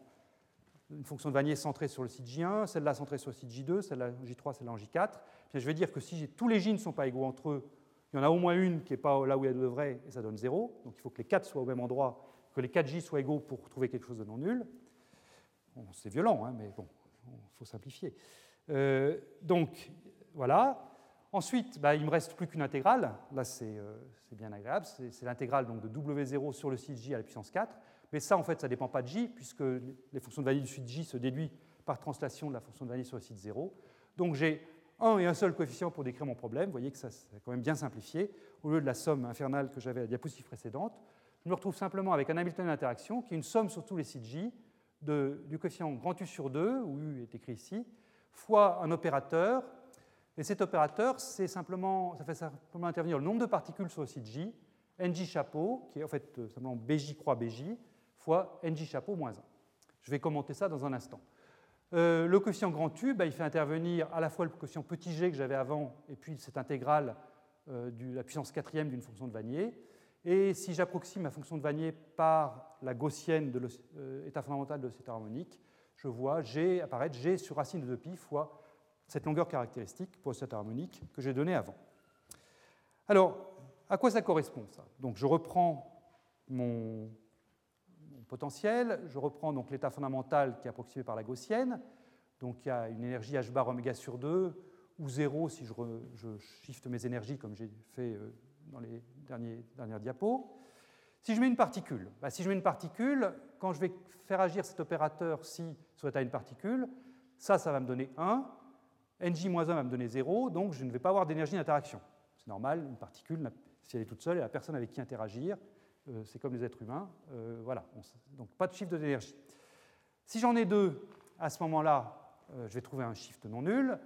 une fonction de Vanier centrée sur le site J1, celle-là centrée sur le site J2, celle-là en J3, celle-là en J4. Puis je vais dire que si tous les J ne sont pas égaux entre eux, il y en a au moins une qui n'est pas là où elle devrait, et ça donne 0. Donc il faut que les 4 soient au même endroit, que les 4 J soient égaux pour trouver quelque chose de non nul. c'est violent, hein, mais bon, il faut simplifier. Euh, donc voilà. Ensuite, bah, il ne me reste plus qu'une intégrale. Là, c'est euh, bien agréable. C'est l'intégrale de W0 sur le site J à la puissance 4. Mais ça, en fait, ça ne dépend pas de J, puisque les fonctions de Vanille du site J se déduisent par translation de la fonction de Vanille sur le site 0. Donc j'ai un et un seul coefficient pour décrire mon problème. Vous voyez que ça, c'est quand même bien simplifié. Au lieu de la somme infernale que j'avais à la diapositive précédente, je me retrouve simplement avec un Hamilton d'interaction qui est une somme sur tous les sites J du coefficient grand U sur 2, où U est écrit ici, fois un opérateur et cet opérateur, simplement, ça fait simplement intervenir le nombre de particules sur le site J, NJ chapeau, qui est en fait euh, simplement BJ croix BJ, fois NJ chapeau moins 1. Je vais commenter ça dans un instant. Euh, le coefficient grand U, bah, il fait intervenir à la fois le coefficient petit g que j'avais avant, et puis cette intégrale euh, de la puissance quatrième d'une fonction de Vanier. Et si j'approxime ma fonction de Vanier par la gaussienne de l'état fondamental de cet harmonique, je vois G apparaître G sur racine de 2pi fois cette longueur caractéristique pour cette harmonique que j'ai donnée avant. Alors, à quoi ça correspond ça? Donc, je reprends mon, potentiel, je reprends donc l'état fondamental qui est approximé par la gaussienne. Donc, il y a une énergie h bar oméga sur 2 ou 0 si je, je shift mes énergies comme j'ai fait euh, dans les derniers, dernières diapos. Si je mets une particule, bah, si je mets une particule, quand je vais faire agir cet opérateur si sur l'état une particule, ça, ça va me donner 1, NJ-1 va me donner 0, donc je ne vais pas avoir d'énergie d'interaction. C'est normal, une particule, si elle est toute seule, elle n'a personne avec qui interagir. Euh, c'est comme les êtres humains. Euh, voilà, donc pas de chiffre d'énergie. Si j'en ai deux, à ce moment-là, euh, je vais trouver un shift non nul.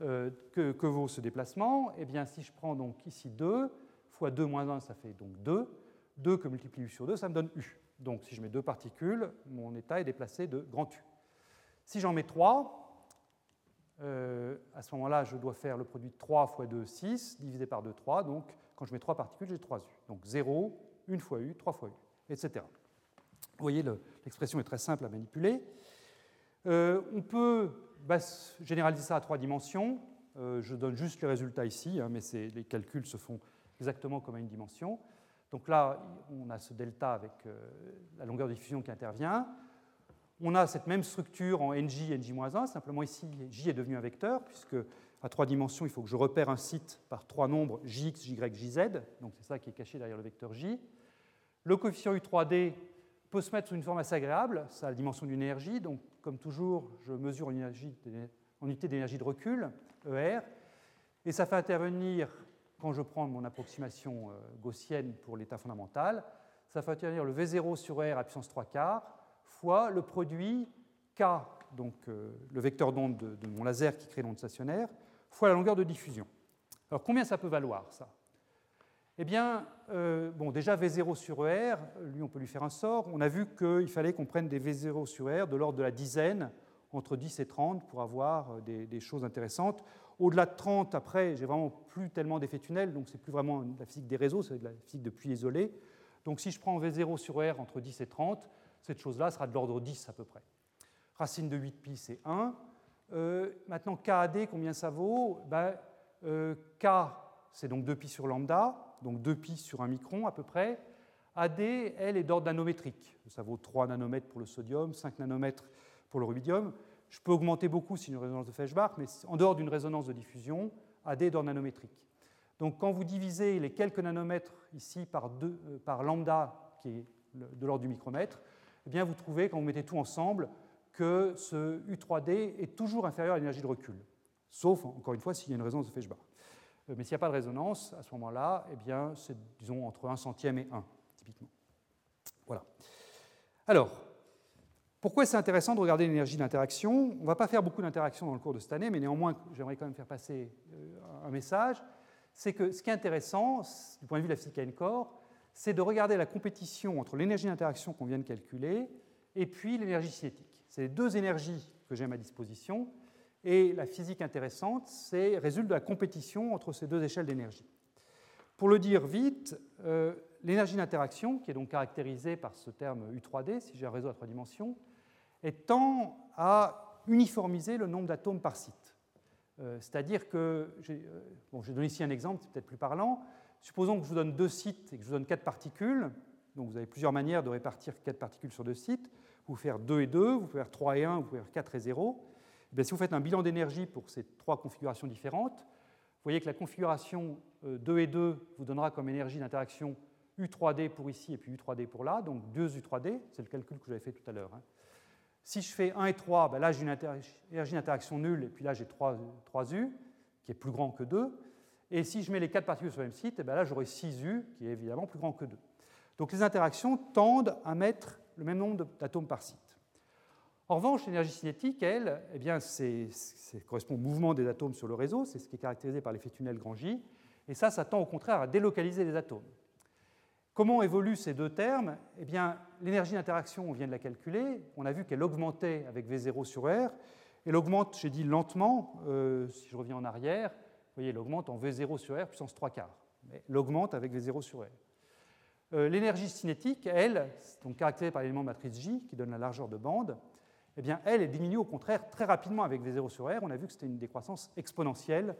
Que, que, vaut ce déplacement? Eh bien, si je prends donc ici 2, fois 2 moins 1, ça fait donc 2. 2 que multiplie U sur 2, ça me donne U. Donc si je mets deux particules, mon état est déplacé de grand U. Si j'en mets 3, euh, à ce moment-là, je dois faire le produit de 3 fois 2, 6, divisé par 2, 3. Donc, quand je mets 3 particules, j'ai 3 U. Donc 0, 1 fois U, 3 fois U, etc. Vous voyez, l'expression est très simple à manipuler. Euh, on peut généraliser ça à trois dimensions. Euh, je donne juste les résultats ici, hein, mais les calculs se font exactement comme à une dimension. Donc là, on a ce delta avec la longueur de diffusion qui intervient. On a cette même structure en NJ, NJ-1, simplement ici, J est devenu un vecteur, puisque à trois dimensions, il faut que je repère un site par trois nombres Jx, Jy, Jz, donc c'est ça qui est caché derrière le vecteur J. Le coefficient U3D peut se mettre sous une forme assez agréable, ça a la dimension d'une énergie, donc comme toujours, je mesure une en unité d'énergie de recul, ER, et ça fait intervenir, quand je prends mon approximation euh, gaussienne pour l'état fondamental, ça fait intervenir le V0 sur R à puissance 3 quarts, fois le produit K, donc euh, le vecteur d'onde de, mon laser qui crée l'onde stationnaire, fois la longueur de diffusion. Alors combien ça peut valoir ça? Eh bien, euh, bon, déjà V0 sur ER, lui on peut lui faire un sort. On a vu qu'il fallait qu'on prenne des V0 sur ER de l'ordre de la dizaine, entre 10 et 30, pour avoir euh, des, choses intéressantes. Au-delà de 30, après, j'ai vraiment plus tellement d'effets tunnels, donc c'est plus vraiment de la physique des réseaux, c'est de la physique de puits isolés. Donc si je prends V0 sur ER entre 10 et 30, cette chose-là sera de l'ordre 10 à peu près. Racine de 8pi, c'est 1. maintenant, KAD, combien ça vaut? Ben, K, c'est donc 2pi sur lambda, donc 2pi sur un micron à peu près. AD, elle, est d'ordre nanométrique. Ça vaut 3 nanomètres pour le sodium, 5 nanomètres pour le rubidium. Je peux augmenter beaucoup si une résonance de Feshbach, mais en dehors d'une résonance de diffusion, AD est d'ordre nanométrique. Donc quand vous divisez les quelques nanomètres ici par, deux, euh, par lambda, qui est de l'ordre du micromètre, eh bien vous trouvez, quand vous mettez tout ensemble, que ce U3D est toujours inférieur à l'énergie de recul. Sauf, encore une fois, s'il y a une résonance de Feshbach. Euh, mais s'il n'y a pas de résonance, à ce moment-là, eh bien, c'est, disons, entre 1 centième et 1, typiquement. Voilà. Alors, pourquoi c'est intéressant de regarder l'énergie d'interaction? On ne va pas faire beaucoup d'interactions dans le cours de cette année, mais néanmoins, j'aimerais quand même faire passer euh, un message. C'est que ce qui est intéressant, du point de vue de la physique N-core, c'est de regarder la compétition entre l'énergie d'interaction qu'on vient de calculer et puis l'énergie cinétique. C'est les deux énergies que j'ai à ma disposition. Et la physique intéressante, c'est résulte de la compétition entre ces deux échelles d'énergie. Pour le dire vite, euh, l'énergie d'interaction, qui est donc caractérisée par ce terme U3D, si j'ai un réseau à trois dimensions, tend à uniformiser le nombre d'atomes par site. Euh, c'est-à-dire que, j'ai euh, bon, ici un exemple, c'est peut-être plus parlant. Supposons que je vous donne deux sites et que je vous donne quatre particules. Donc vous avez plusieurs manières de répartir quatre particules sur deux sites. Vous pouvez faire 2 et 2, vous pouvez faire 3 et 1, vous pouvez faire 4 et 0. Eh si vous faites un bilan d'énergie pour ces trois configurations différentes, vous voyez que la configuration 2 euh, et 2 vous donnera comme énergie d'interaction U3D pour ici et puis U3D pour là, donc 2 U3D, c'est le calcul que j'avais fait tout à l'heure. Hein. Si je fais 1 et 3, ben là j'ai une énergie d'interaction nulle, et puis là j'ai 3, 3U, qui est plus grand que 2. Et si je mets les 4 particules sur le même site, ben là j'aurai 6U, qui est évidemment plus grand que 2. Donc les interactions tendent à mettre le même nombre d'atomes par site. En revanche, l'énergie cinétique, elle, eh bien, correspond au mouvement des atomes sur le réseau, c'est ce qui est caractérisé par l'effet tunnel J, et ça, ça tend au contraire à délocaliser les atomes. Comment évoluent ces deux termes? Eh bien, l'énergie d'interaction, on vient de la calculer. On a vu qu'elle augmentait avec V0 sur R. Elle augmente, j'ai dit lentement, euh, si je reviens en arrière, vous voyez, elle augmente en V0 sur R puissance 3 quarts. Mais elle augmente avec V0 sur R. Euh, l'énergie cinétique, elle, donc caractérisée par l'élément matrice J, qui donne la largeur de bande, eh bien, elle est diminue au contraire très rapidement avec V0 sur R. On a vu que c'était une décroissance exponentielle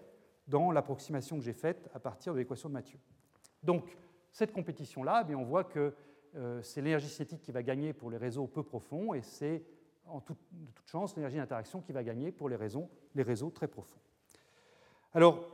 dans l'approximation que j'ai faite à partir de l'équation de Mathieu. Donc, cette compétition-là, eh on voit que euh, c'est l'énergie cinétique qui va gagner pour les réseaux peu profonds et c'est en de toute chance l'énergie d'interaction qui va gagner pour les, réseaux très profonds. Alors,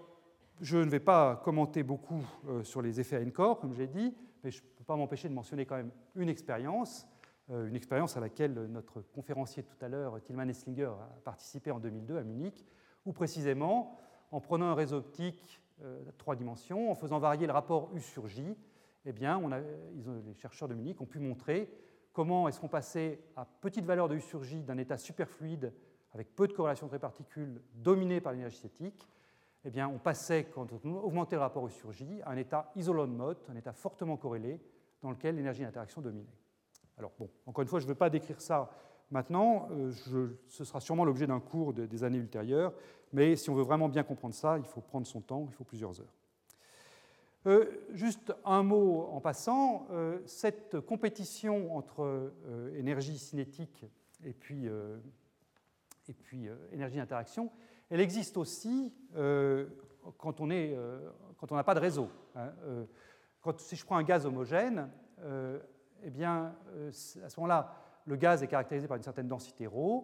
je ne vais pas commenter beaucoup euh, sur les effets à N-core, comme j'ai dit, mais je ne peux pas m'empêcher de mentionner quand même une expérience, une expérience à laquelle notre conférencier tout à l'heure, Tilman Esslinger, a participé en 2002 à Munich, où précisément, en prenant un réseau optique à trois dimensions, en faisant varier le rapport U sur J, eh bien, les chercheurs de Munich ont pu montrer comment est-ce qu'on passait à petite valeur de U sur J d'un état superfluide avec peu de corrélation entre les particules dominé par l'énergie cinétique, eh bien, on passait, quand on augmentait le rapport U sur J, à un état isolon mode, un état fortement corrélé, dans lequel l'énergie d'interaction dominait. Alors, bon, encore une fois, je ne veux pas décrire ça maintenant, euh, ce sera sûrement l'objet d'un cours des années ultérieures, mais si on veut vraiment bien comprendre ça, il faut prendre son temps, il faut plusieurs heures. Euh, juste un mot en passant, euh, cette compétition entre énergie cinétique et puis, énergie d'interaction, elle existe aussi quand on n'a pas de réseau. Hein. Si je prends un gaz homogène, eh bien, à ce moment-là, le gaz est caractérisé par une certaine densité ρ.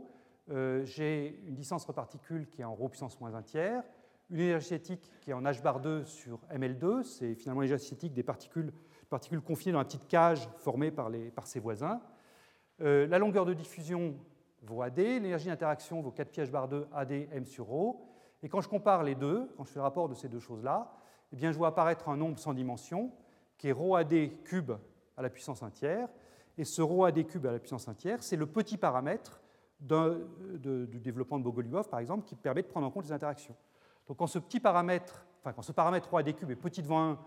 J'ai une distance entre particules qui est en ρ puissance moins un tiers une énergie cinétique qui est en H bar 2 sur ML2, c'est finalement l'énergie cinétique des particules, particules confinées dans la petite cage formée par, les, par ses voisins. Euh, la longueur de diffusion vaut AD, l'énergie d'interaction vaut 4 pi H bar 2 AD M sur ρ. Et quand je compare les deux, quand je fais le rapport de ces deux choses-là, eh bien, je vois apparaître un nombre sans dimension qui est ρ AD cube à la puissance 1 tiers. Et ce ρ AD cube à la puissance 1 tiers, c'est le petit paramètre du développement de Bogoliubov, par exemple, qui permet de prendre en compte les interactions. Donc quand ce petit paramètre, enfin quand ce paramètre rho cube est petit devant 1,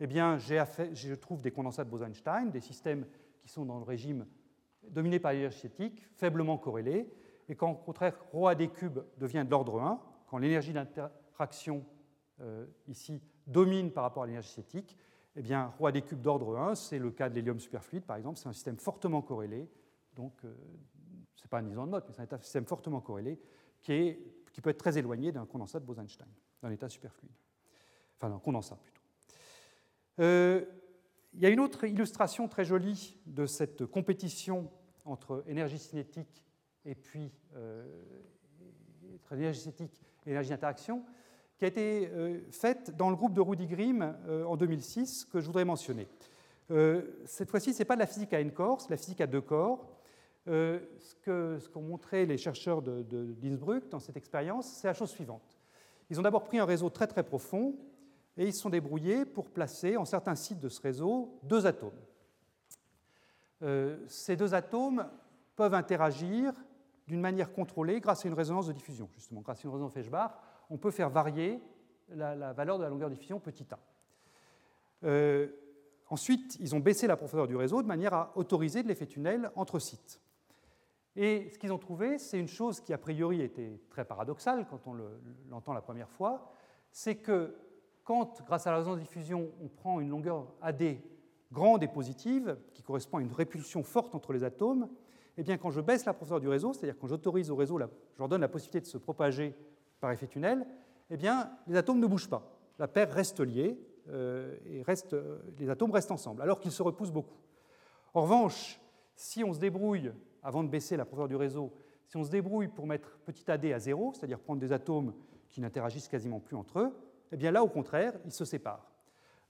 eh bien je trouve des condensats de Bose-Einstein, des systèmes qui sont dans le régime dominé par l'énergie cinétique, faiblement corrélés, et quand au contraire rho cube devient de l'ordre 1, quand l'énergie d'interaction euh, ici domine par rapport à l'énergie cinétique, eh bien rho cube d'ordre 1, c'est le cas de l'hélium superfluide par exemple, c'est un système fortement corrélé, donc euh, ce n'est pas un mode, mais c'est un système fortement corrélé qui peut être très éloigné d'un condensat de Bose-Einstein, d'un état superfluide. Enfin, d'un condensat plutôt. Euh, il y a une autre illustration très jolie de cette compétition entre énergie cinétique et puis euh, énergie cinétique et énergie d'interaction, qui a été euh, faite dans le groupe de Rudy Grimm euh, en 2006, que je voudrais mentionner. cette fois-ci, ce n'est pas de la physique à n corps, c'est la physique à deux corps. ce qu'ont ce montré les chercheurs d'Innsbruck de, dans cette expérience, c'est la chose suivante. Ils ont d'abord pris un réseau très très profond et ils se sont débrouillés pour placer en certains sites de ce réseau deux atomes. ces deux atomes peuvent interagir d'une manière contrôlée grâce à une résonance de diffusion. Justement, grâce à une résonance Feshbach, on peut faire varier la, valeur de la longueur de diffusion petit a. Euh, ensuite, ils ont baissé la profondeur du réseau de manière à autoriser de l'effet tunnel entre sites. Et ce qu'ils ont trouvé, c'est une chose qui a priori était très paradoxale quand on l'entend la première fois, c'est que quand, grâce à la résonance de diffusion, on prend une longueur AD grande et positive, qui correspond à une répulsion forte entre les atomes, eh bien, quand je baisse la profondeur du réseau, c'est-à-dire quand j'autorise au réseau, je leur donne la possibilité de se propager par effet tunnel, eh bien, les atomes ne bougent pas. La paire reste liée euh, et euh, les atomes restent ensemble, alors qu'ils se repoussent beaucoup. En revanche, si on se débrouille, avant de baisser la profondeur du réseau, si on se débrouille pour mettre petit AD à zéro, c'est-à-dire prendre des atomes qui n'interagissent quasiment plus entre eux, eh bien là, au contraire, ils se séparent.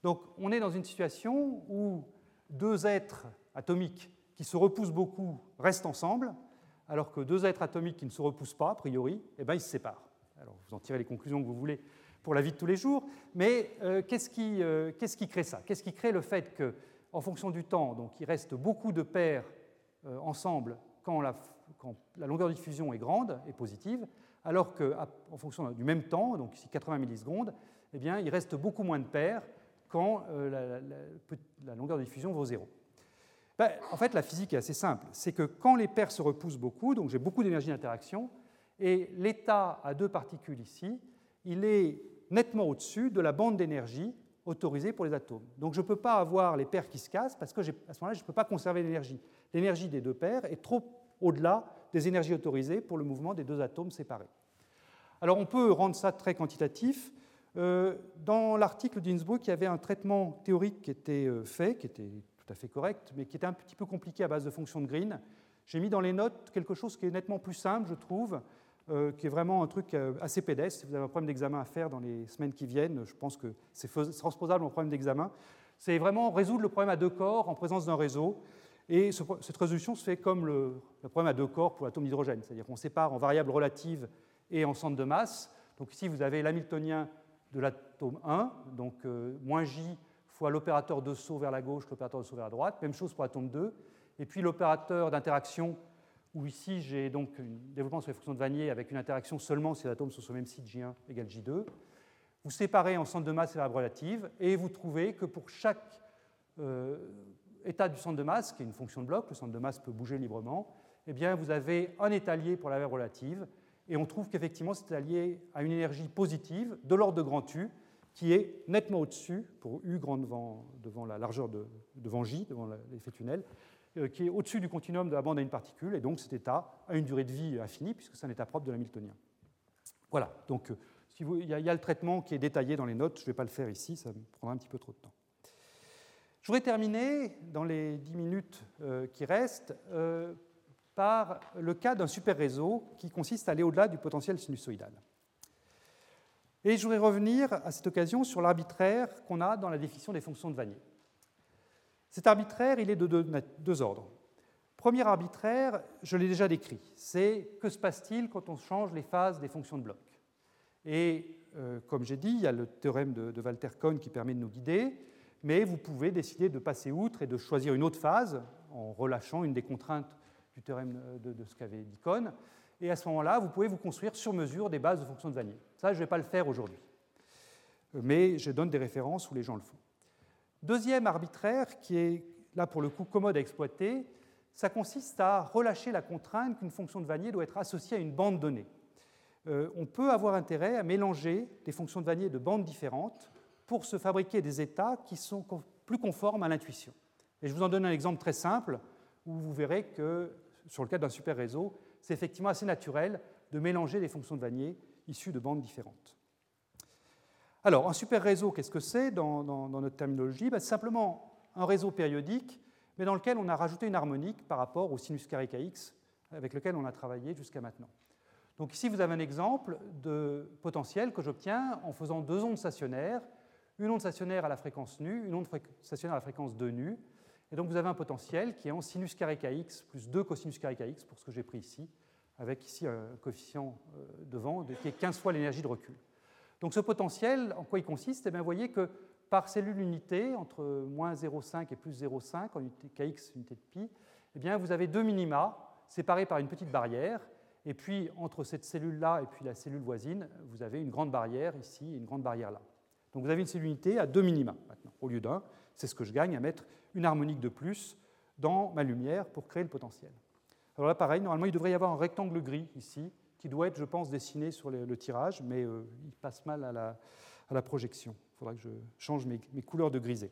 Donc, on est dans une situation où deux êtres atomiques qui se repoussent beaucoup restent ensemble, alors que deux êtres atomiques qui ne se repoussent pas, a priori, eh ben, ils se séparent. Alors vous en tirez les conclusions que vous voulez pour la vie de tous les jours, mais euh, qu'est-ce qui, euh, crée ça? Qu'est-ce qui crée le fait qu'en fonction du temps, donc, il reste beaucoup de paires euh, ensemble quand la, longueur de diffusion est grande et positive, alors qu'en fonction du même temps, donc ici 80 millisecondes, eh bien, il reste beaucoup moins de paires quand la, la longueur de diffusion vaut zéro. Ben, en fait, la physique est assez simple. C'est que quand les paires se repoussent beaucoup, donc j'ai beaucoup d'énergie d'interaction, et l'état à deux particules ici, il est nettement au-dessus de la bande d'énergie autorisée pour les atomes. Donc je ne peux pas avoir les paires qui se cassent parce que ce moment-là, je ne peux pas conserver l'énergie. L'énergie des deux paires est trop au-delà des énergies autorisées pour le mouvement des deux atomes séparés. Alors on peut rendre ça très quantitatif. Euh, dans l'article d'Innsbruck, il y avait un traitement théorique qui était euh, fait, qui était tout à fait correct, mais qui était un petit peu compliqué à base de fonctions de Green. J'ai mis dans les notes quelque chose qui est nettement plus simple, je trouve, euh, qui est vraiment un truc euh, assez pédestre. Si vous avez un problème d'examen à faire dans les semaines qui viennent, je pense que c'est transposable en problème d'examen. C'est vraiment résoudre le problème à deux corps en présence d'un réseau. Et cette résolution se fait comme le, problème à deux corps pour l'atome d'hydrogène, c'est-à-dire qu'on sépare en variable relative et en centre de masse. Donc ici, vous avez l'hamiltonien de l'atome 1, donc euh, moins J fois l'opérateur de saut vers la gauche, l'opérateur de saut vers la droite. Même chose pour l'atome 2. Et puis l'opérateur d'interaction, où ici j'ai donc un développement sur les fonctions de Vanier avec une interaction seulement si les atomes sont sur le même site J1 égale J2. Vous séparez en centre de masse et variable relative, et vous trouvez que pour chaque euh, état du centre de masse, qui est une fonction de bloc, le centre de masse peut bouger librement, eh bien vous avez un état lié pour la variable relative, et on trouve qu'effectivement c'est lié à une énergie positive de l'ordre de grand U, qui est nettement au-dessus, pour U grand devant, la largeur de, devant J, devant l'effet tunnel, qui est au-dessus du continuum de la bande à une particule, et donc cet état a une durée de vie infinie, puisque c'est un état propre de l'hamiltonien. Voilà, donc euh, il y, a le traitement qui est détaillé dans les notes, je ne vais pas le faire ici, ça me prendra un petit peu trop de temps. Je voudrais terminer, dans les 10 minutes euh, qui restent, par le cas d'un super réseau qui consiste à aller au-delà du potentiel sinusoïdal. Et je voudrais revenir à cette occasion sur l'arbitraire qu'on a dans la définition des fonctions de Vanier. Cet arbitraire, il est de deux, ordres. Premier arbitraire, je l'ai déjà décrit, c'est que se passe-t-il quand on change les phases des fonctions de bloc? Et euh, comme j'ai dit, il y a le théorème de, Walter Kohn qui permet de nous guider, mais vous pouvez décider de passer outre et de choisir une autre phase en relâchant une des contraintes du théorème de, ce qu'avait dit Kohn. Et à ce moment-là, vous pouvez vous construire sur mesure des bases de fonctions de Vanier. Ça, je ne vais pas le faire aujourd'hui. Mais je donne des références où les gens le font. Deuxième arbitraire, qui est là pour le coup commode à exploiter, ça consiste à relâcher la contrainte qu'une fonction de Vanier doit être associée à une bande donnée. Euh, on peut avoir intérêt à mélanger des fonctions de Vanier de bandes différentes pour se fabriquer des états qui sont plus conformes à l'intuition. Et je vous en donne un exemple très simple où vous verrez que sur le cas d'un super réseau, c'est effectivement assez naturel de mélanger des fonctions de Vanier issues de bandes différentes. Alors, un super réseau, qu'est-ce que c'est dans, notre terminologie? Ben, C'est simplement un réseau périodique, mais dans lequel on a rajouté une harmonique par rapport au sinus carré kx avec lequel on a travaillé jusqu'à maintenant. Donc ici, vous avez un exemple de potentiel que j'obtiens en faisant deux ondes stationnaires, une onde stationnaire à la fréquence nue, une onde stationnaire à la fréquence 2 nu. Et donc vous avez un potentiel qui est en sinus carré kx plus 2 cosinus carré kx, pour ce que j'ai pris ici, avec ici un coefficient euh, devant qui est 15 fois l'énergie de recul. Donc ce potentiel, en quoi il consiste? Eh bien, Vous voyez que par cellule unité, entre moins 0,5 et plus 0,5 en unité kx, unité de pi, eh bien, vous avez deux minima séparés par une petite barrière. Et puis, entre cette cellule-là et puis la cellule voisine, vous avez une grande barrière ici et une grande barrière là. Donc vous avez une cellule unité à deux minima maintenant, au lieu d'un. C'est ce que je gagne à mettre une harmonique de plus dans ma lumière pour créer le potentiel. Alors là, pareil, normalement, il devrait y avoir un rectangle gris ici, qui doit être, je pense, dessiné sur le, tirage, mais euh, il passe mal à la, projection. Il faudra que je change mes, couleurs de grisé.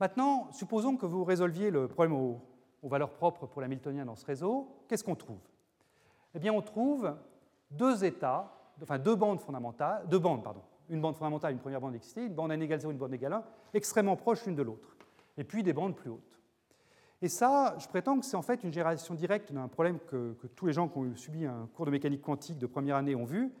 Maintenant, supposons que vous résolviez le problème aux, valeurs propres pour l'hamiltonien dans ce réseau. Qu'est-ce qu'on trouve? Eh bien, on trouve deux états, enfin deux bandes fondamentales, deux bandes, pardon, une bande fondamentale, une première bande d'excité, une bande n égale 0, une bande égale 1, extrêmement proches l'une de l'autre, et puis des bandes plus hautes. Et ça, je prétends que c'est en fait une génération directe d'un problème que, tous les gens qui ont subi un cours de mécanique quantique de première année ont vu,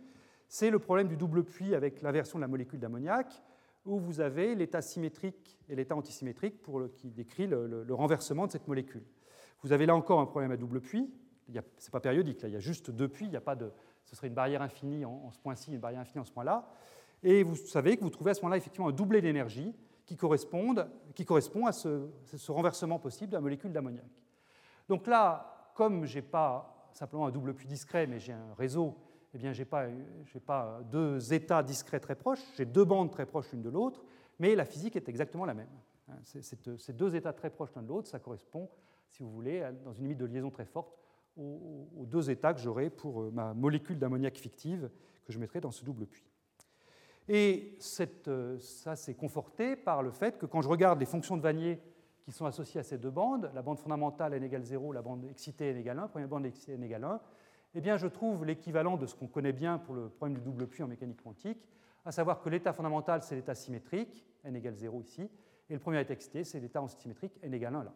c'est le problème du double puits avec l'inversion de la molécule d'ammoniac, où vous avez l'état symétrique et l'état antisymétrique pour qui décrit le, renversement de cette molécule. Vous avez là encore un problème à double puits, ce n'est pas périodique, là, il y a juste deux puits, il y a pas de, ce serait une barrière infinie en, ce point-ci, une barrière infinie en ce point-là. Et vous savez que vous trouvez à ce moment-là effectivement un doublé d'énergie qui, qui, correspond à ce, renversement possible de la molécule d'ammoniac. Donc là, comme je n'ai pas simplement un double puits discret, mais j'ai un réseau, eh bien, je n'ai pas, deux états discrets très proches, j'ai deux bandes très proches l'une de l'autre, mais la physique est exactement la même. Hein, ces deux états très proches l'un de l'autre, ça correspond, si vous voulez, dans une limite de liaison très forte, aux, aux deux états que j'aurai pour euh, ma molécule d'ammoniac fictive que je mettrai dans ce double puits. Et euh, ça, c'est conforté par le fait que quand je regarde les fonctions de Vanier qui sont associées à ces deux bandes, la bande fondamentale n égale 0, la bande excitée n égale 1, première bande excitée n égale 1, eh bien, je trouve l'équivalent de ce qu'on connaît bien pour le problème du double puits en mécanique quantique, à savoir que l'état fondamental, c'est l'état symétrique, n égale 0 ici, et le premier état excité, c'est l'état antisymétrique, n égale 1 là.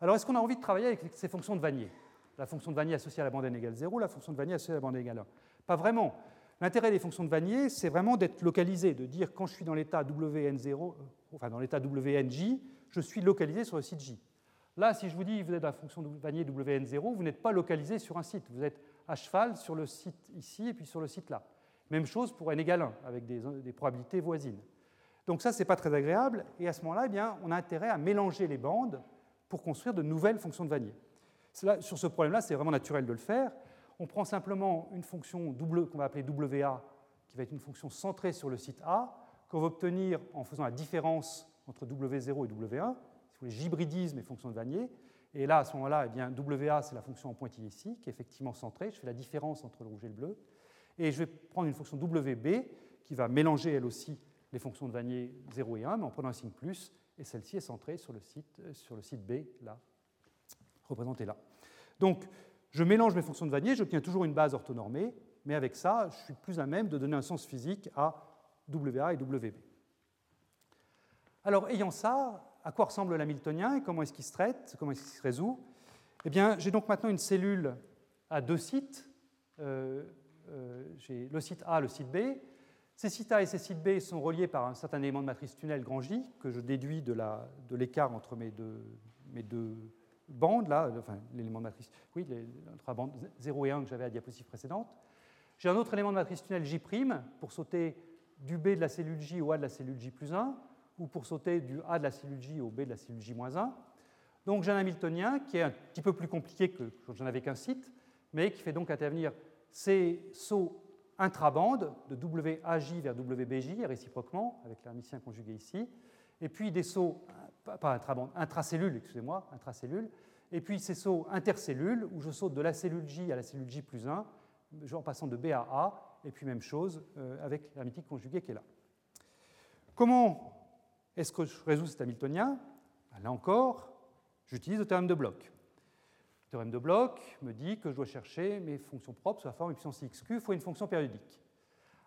Alors, est-ce qu'on a envie de travailler avec ces fonctions de Vanier? La fonction de Vanier associée à la bande n égale 0, la fonction de Vanier associée à la bande n égale 1 Pas vraiment. L'intérêt des fonctions de Vanier, c'est vraiment d'être localisé, de dire quand je suis dans l'état WN0, euh, enfin dans l'état WNJ, je suis localisé sur le site J. Là, si je vous dis vous êtes dans la fonction de Vanier WN0, vous n'êtes pas localisé sur un site, vous êtes à cheval sur le site ici et puis sur le site là. Même chose pour n égale 1, avec des, probabilités voisines. Donc ça, ce n'est pas très agréable, et à ce moment-là, eh bien, on a intérêt à mélanger les bandes pour construire de nouvelles fonctions de Vanier. sur ce problème-là, c'est vraiment naturel de le faire, on prend simplement une fonction qu'on va appeler WA, qui va être une fonction centrée sur le site A, qu'on va obtenir en faisant la différence entre W0 et W1. Si vous voulez, j'hybridise mes fonctions de Vanier. Et là, à ce moment-là, eh bien, WA, c'est la fonction en pointillé ici, qui est effectivement centrée. Je fais la différence entre le rouge et le bleu. Et je vais prendre une fonction WB, qui va mélanger elle aussi les fonctions de Vanier 0 et 1, mais en prenant un signe plus. Et celle-ci est centrée sur le site, sur le site B, là, représenté là. Donc, je mélange mes fonctions de Vanier, j'obtiens toujours une base orthonormée, mais avec ça, je suis plus à même de donner un sens physique à WA et WB. Alors, ayant ça, à quoi ressemble l'hamiltonien et comment est-ce qu'il se traite, comment est-ce qu'il se résout? Eh bien, j'ai donc maintenant une cellule à deux sites. Euh, euh, j'ai le site A, le site B. Ces sites A et ces sites B sont reliés par un certain élément de matrice tunnel grand J que je déduis de l'écart entre mes deux, mes deux bande, là, enfin l'élément de matrice, oui, les, trois bandes 0 et 1 que j'avais à la diapositive précédente. J'ai un autre élément de matrice tunnel J' pour sauter du B de la cellule J au A de la cellule J plus 1, ou pour sauter du A de la cellule J au B de la cellule J moins 1. Donc j'ai un Hamiltonien qui est un petit peu plus compliqué que quand j'en avais qu'un site, mais qui fait donc intervenir ces sauts intrabandes de WAJ vers WBJ réciproquement, avec l'hermicien conjugué ici, et puis des sauts pas intracellule, excusez-moi, intracellule, et puis ces sauts intercellules, où je saute de la cellule J à la cellule J plus 1, en passant de B à A, et puis même chose euh, avec l'hermétique conjuguée qui est là. Comment est-ce que je résous cet Hamiltonien? Ben, Là encore, j'utilise le théorème de bloc. Le théorème de Bloch me dit que je dois chercher mes fonctions propres sous la forme puissance xq, faut une fonction périodique.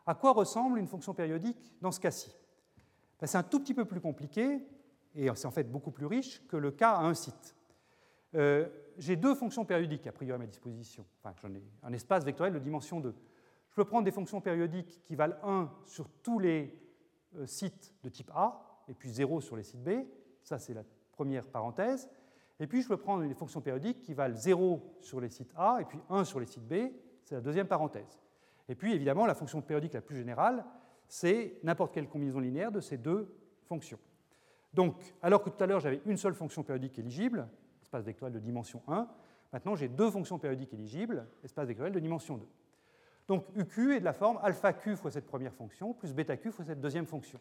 À quoi ressemble une fonction périodique dans ce cas-ci? Ben, C'est un tout petit peu plus compliqué, et c'est en fait beaucoup plus riche que le cas à un site. Euh, j'ai deux fonctions périodiques a priori à ma disposition. Enfin, j'en ai un espace vectoriel de dimension 2. Je peux prendre des fonctions périodiques qui valent 1 sur tous les euh, sites de type A, et puis 0 sur les sites B. Ça, c'est la première parenthèse. Et puis, je peux prendre des fonctions périodiques qui valent 0 sur les sites A, et puis 1 sur les sites B. C'est la deuxième parenthèse. Et puis, évidemment, la fonction périodique la plus générale, c'est n'importe quelle combinaison linéaire de ces deux fonctions. Donc, alors que tout à l'heure, j'avais une seule fonction périodique éligible, espace vectoriel de dimension 1, maintenant j'ai deux fonctions périodiques éligibles, espace vectoriel de dimension 2. Donc UQ est de la forme alpha Q fois cette première fonction plus bêta Q fois cette deuxième fonction.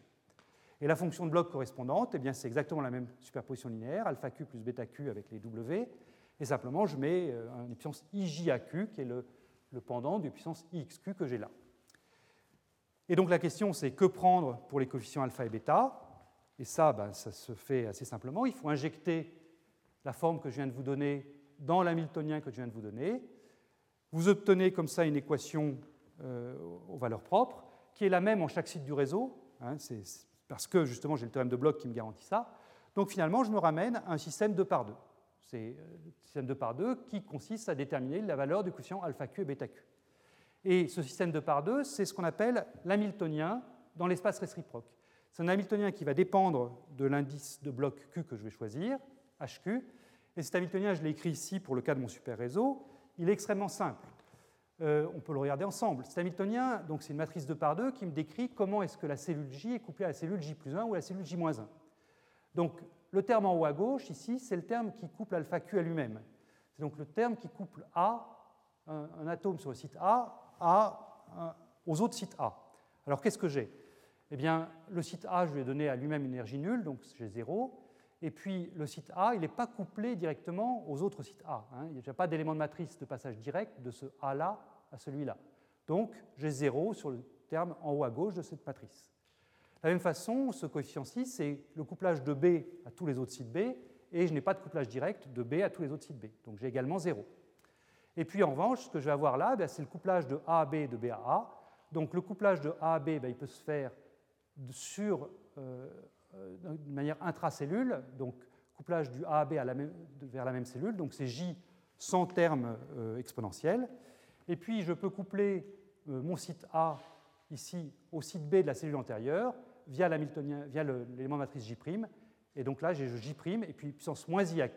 Et la fonction de bloc correspondante, eh c'est exactement la même superposition linéaire, alpha Q plus bêta Q avec les W, et simplement je mets euh, une puissance IJAQ qui est le, le pendant du puissance IXQ que j'ai là. Et donc la question c'est que prendre pour les coefficients alpha et bêta? Et ça, ben, ça se fait assez simplement. Il faut injecter la forme que je viens de vous donner dans l'hamiltonien que je viens de vous donner. Vous obtenez comme ça une équation euh, aux valeurs propres, qui est la même en chaque site du réseau, hein, c'est parce que justement j'ai le théorème de Bloch qui me garantit ça. Donc finalement, je me ramène à un système 2 par 2. C'est un euh, système 2 par 2 qui consiste à déterminer la valeur du quotient alpha q et bêta q. Et ce système 2 par 2, c'est ce qu'on appelle l'hamiltonien dans l'espace réciproque. C'est un hamiltonien qui va dépendre de l'indice de bloc q que je vais choisir, HQ. Et cet Hamiltonien, je l'ai écrit ici pour le cas de mon super réseau, il est extrêmement simple. Euh, on peut le regarder ensemble. Cet Hamiltonien, donc c'est une matrice 2 par 2 qui me décrit comment est-ce que la cellule J est couplée à la cellule J plus 1 ou à la cellule J moins 1. Donc le terme en haut à gauche, ici, c'est le terme qui couple alpha Q à lui-même. C'est donc le terme qui couple A, un, atome sur le site A, aux autres sites A. Alors qu'est-ce que j'ai? Eh bien, le site A, je lui ai donné à lui-même une énergie nulle, donc j'ai 0. Et puis le site A, il n'est pas couplé directement aux autres sites A. Hein. Il n'y a pas d'élément de matrice de passage direct de ce A-là à celui-là. Donc j'ai 0 sur le terme en haut à gauche de cette matrice. De la même façon, ce coefficient-ci, c'est le couplage de B à tous les autres sites B, et je n'ai pas de couplage direct de B à tous les autres sites B. Donc j'ai également 0. Et puis en revanche, ce que je vais avoir là, ben, c'est le couplage de A à B de B à A. Donc le couplage de A à B, ben, il peut se faire sur euh, euh, de manière intracellule, donc couplage du A à B vers la même cellule, donc c'est J sans terme euh, exponentiel. Et puis je peux coupler euh, mon site A ici au site B de la cellule antérieure via l'élément matrice J'. Et donc là j'ai J' et puis puissance moins I à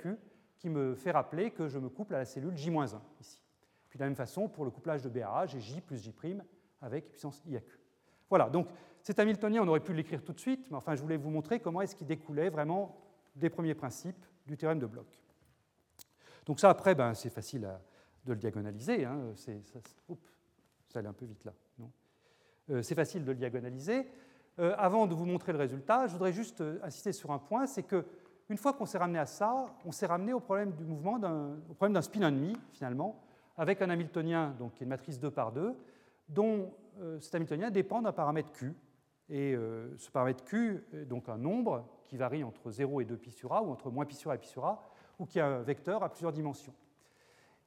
qui me fait rappeler que je me couple à la cellule J-1 ici. Puis de la même façon, pour le couplage de B à A, j'ai J plus J' avec puissance I à. Voilà, donc cet Hamiltonien, on aurait pu l'écrire tout de suite, mais enfin, je voulais vous montrer comment est-ce qu'il découlait vraiment des premiers principes du théorème de Bloch. Donc ça, après, ben, c'est facile de le diagonaliser. Hein, ça, ça allait un peu vite là. Euh, c'est facile de le diagonaliser. Euh, avant de vous montrer le résultat, je voudrais juste euh, insister sur un point, c'est que une fois qu'on s'est ramené à ça, on s'est ramené au problème du mouvement, au problème d'un spin ennemi, finalement, avec un Hamiltonien, donc, qui est une matrice 2 par 2, dont cet Hamiltonien dépend d'un paramètre Q, et euh, ce paramètre Q est donc un nombre qui varie entre 0 et 2 pi sur A, ou entre moins pi sur A et pi sur A, ou qui a un vecteur à plusieurs dimensions.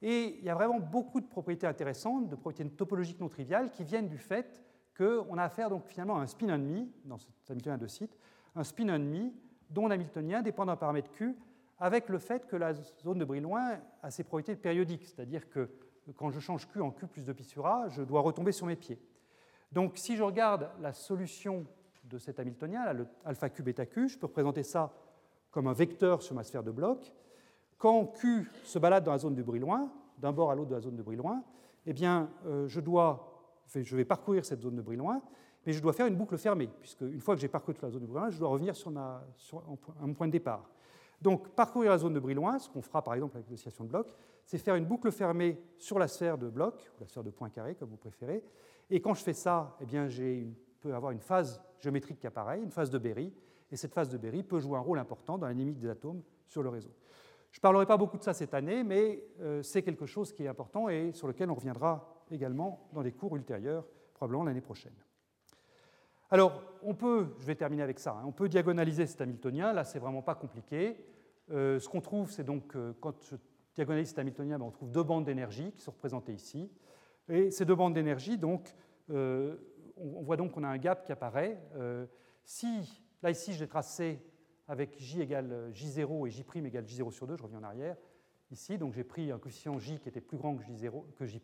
Et il y a vraiment beaucoup de propriétés intéressantes, de propriétés topologiques non triviales, qui viennent du fait qu'on a affaire donc finalement à un spin ennemi, dans cet Hamiltonien de site, un spin ennemi dont l'Hamiltonien dépend d'un paramètre Q, avec le fait que la zone de Brillouin a ses propriétés périodiques, c'est-à-dire que quand je change Q en Q plus 2 pi sur A, je dois retomber sur mes pieds. Donc si je regarde la solution de cet Hamiltonien, le alpha q bêta q, je peux représenter ça comme un vecteur sur ma sphère de bloc. Quand Q se balade dans la zone de Brillouin, d'un bord à l'autre de la zone de Brillouin, eh bien, euh, je, dois, je vais parcourir cette zone de Brillouin, mais je dois faire une boucle fermée, puisque une fois que j'ai parcouru toute la zone de Brillouin, je dois revenir sur, ma, sur un point de départ. Donc, parcourir la zone de Brillouin, ce qu'on fera par exemple avec l'oscillation de bloc, c'est faire une boucle fermée sur la sphère de bloc, ou la sphère de point carré, comme vous préférez, et quand je fais ça, eh bien, je peux avoir une phase géométrique qui apparaît, une phase de Berry, et cette phase de Berry peut jouer un rôle important dans la dynamique des atomes sur le réseau. Je ne parlerai pas beaucoup de ça cette année, mais euh, c'est quelque chose qui est important et sur lequel on reviendra également dans des cours ultérieurs, probablement l'année prochaine. Alors, on peut, je vais terminer avec ça, hein, on peut diagonaliser cet Hamiltonien, là c'est vraiment pas compliqué. Euh, ce qu'on trouve, c'est donc euh, quand je diagonaliste hamiltonien, ben, on trouve deux bandes d'énergie qui sont représentées ici. Et ces deux bandes d'énergie, donc, on, voit donc qu'on a un gap qui apparaît. si, là ici, j'ai tracé avec J égale J0 et J' égale J0 sur 2, je reviens en arrière, ici, donc j'ai pris un coefficient J qui était plus grand que J0, que J',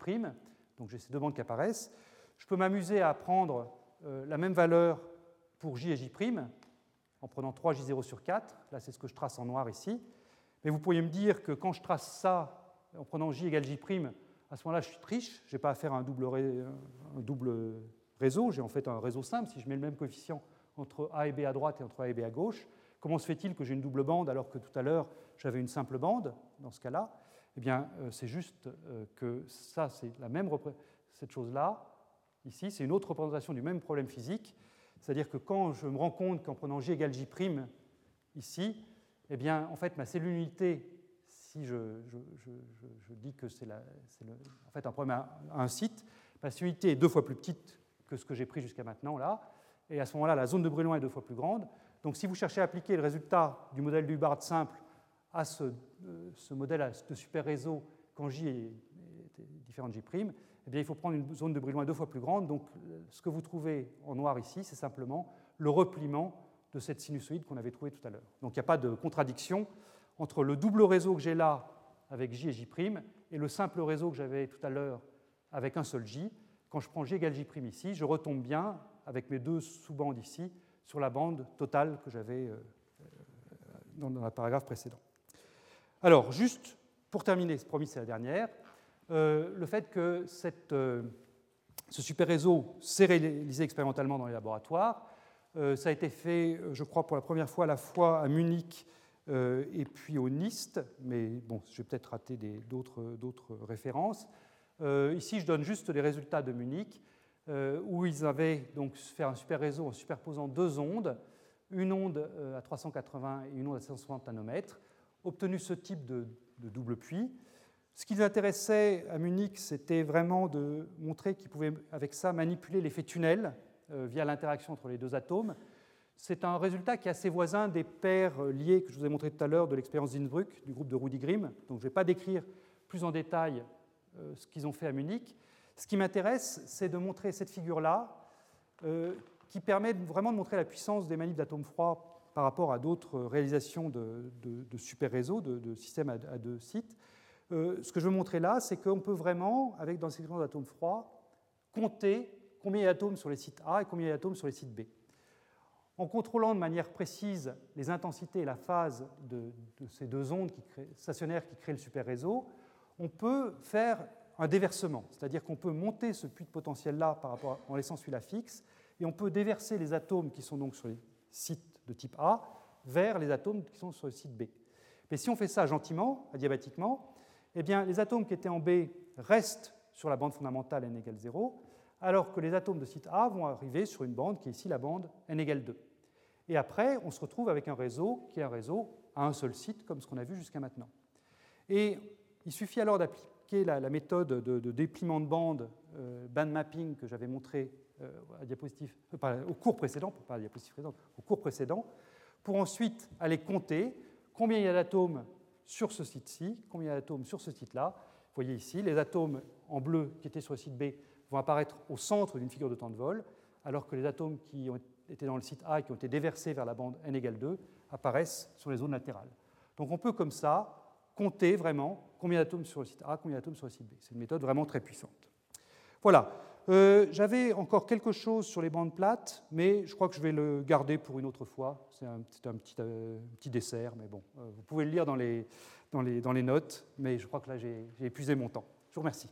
donc j'ai ces deux bandes qui apparaissent. Je peux m'amuser à prendre la même valeur pour J et J', en prenant 3J0 sur 4, là c'est ce que je trace en noir ici, mais vous pourriez me dire que quand je trace ça en prenant J égale J', à ce moment-là, je suis triche, je n'ai pas à faire un double, réseau, j'ai en fait un réseau simple. Si je mets le même coefficient entre A et B à droite et entre A et B à gauche, comment se fait-il que j'ai une double bande alors que tout à l'heure j'avais une simple bande dans ce cas-là? Eh bien, euh, c'est juste euh, que ça, c'est la même cette chose-là, ici, c'est une autre représentation du même problème physique. C'est-à-dire que quand je me rends compte qu'en prenant J égale J' ici, eh bien, en fait, ma cellule unité, si je, dis que c'est en fait un problème à, un site, cellule unité est deux fois plus petite que ce que j'ai pris jusqu'à maintenant là, et à ce moment-là, la zone de Brillouin est deux fois plus grande. Donc, si vous cherchez à appliquer le résultat du modèle du Hubbard simple à ce, euh, modèle de super réseau quand J est, différent de J', eh bien, il faut prendre une zone de Brillouin deux fois plus grande. Donc, ce que vous trouvez en noir ici, c'est simplement le repliement de cette sinusoïde qu'on avait trouvée tout à l'heure. Donc il n'y a pas de contradiction entre le double réseau que j'ai là avec J et J' et le simple réseau que j'avais tout à l'heure avec un seul J. Quand je prends J égale J' ici, je retombe bien avec mes deux sous-bandes ici sur la bande totale que j'avais euh, dans le paragraphe précédent. Alors, juste pour terminer, promis c'est la dernière, euh, le fait que euh, ce super réseau s'est réalisé expérimentalement dans les laboratoires, euh, ça a été fait, euh, je crois, pour la première fois à la fois à Munich euh, et puis au NIST, mais bon, je vais peut-être rater d'autres références. ici, je donne juste les résultats de Munich, où ils avaient donc fait un super réseau en superposant deux ondes, une onde à 380 et une onde à 760 nanomètres, obtenu ce type de, de double puits. Ce qui les intéressait à Munich, c'était vraiment de montrer qu'ils pouvaient, avec ça, manipuler l'effet tunnel euh, via l'interaction entre les deux atomes. C'est un résultat qui est assez voisin des paires euh, liées que je vous ai montré tout à l'heure de l'expérience d'Innsbruck du groupe de Rudy Grimm. Donc je ne vais pas décrire plus en détail euh, ce qu'ils ont fait à Munich. Ce qui m'intéresse, c'est de montrer cette figure-là, qui permet vraiment de montrer la puissance des manips d'atomes froids par rapport à d'autres réalisations de, super réseaux, de, systèmes à, deux sites. ce que je veux montrer là, c'est qu'on peut vraiment, avec dans ces d'atomes froids, compter combien il y a d'atomes sur les sites A et combien il y a d'atomes sur les sites B. En contrôlant de manière précise les intensités et la phase de, ces deux ondes stationnaires qui créent le super réseau, on peut faire un déversement, c'est-à-dire qu'on peut monter ce puits de potentiel-là par rapport en laissant celui-là fixe, et on peut déverser les atomes qui sont donc sur les sites de type A vers les atomes qui sont sur le site B. Mais si on fait ça gentiment, adiabatiquement, eh bien, les atomes qui étaient en B restent sur la bande fondamentale n égale 0, alors que les atomes de site A vont arriver sur une bande qui est ici la bande n égale 2. Et après, on se retrouve avec un réseau qui est un réseau à un seul site, comme ce qu'on a vu jusqu'à maintenant. Et il suffit alors d'appliquer la, méthode de, dépliement de bande, euh, band mapping, que j'avais montré euh, euh, au cours précédent, pas à diapositive présente, au cours précédent, pour ensuite aller compter combien il y a d'atomes sur ce site-ci, combien il y a d'atomes sur ce site-là. Vous voyez ici, les atomes en bleu qui étaient sur le site B vont apparaître au centre d'une figure de temps de vol, alors que les atomes qui ont été dans le site A et qui ont été déversés vers la bande n égale 2 apparaissent sur les zones latérales. Donc on peut comme ça compter vraiment combien d'atomes sur le site A, combien d'atomes sur le site B. C'est une méthode vraiment très puissante. Voilà. Euh, j'avais encore quelque chose sur les bandes plates, mais je crois que je vais le garder pour une autre fois. C'est un, petit, euh, dessert, mais bon, euh, vous pouvez le lire dans les notes, mais je crois que là j'ai épuisé mon temps. Je vous remercie.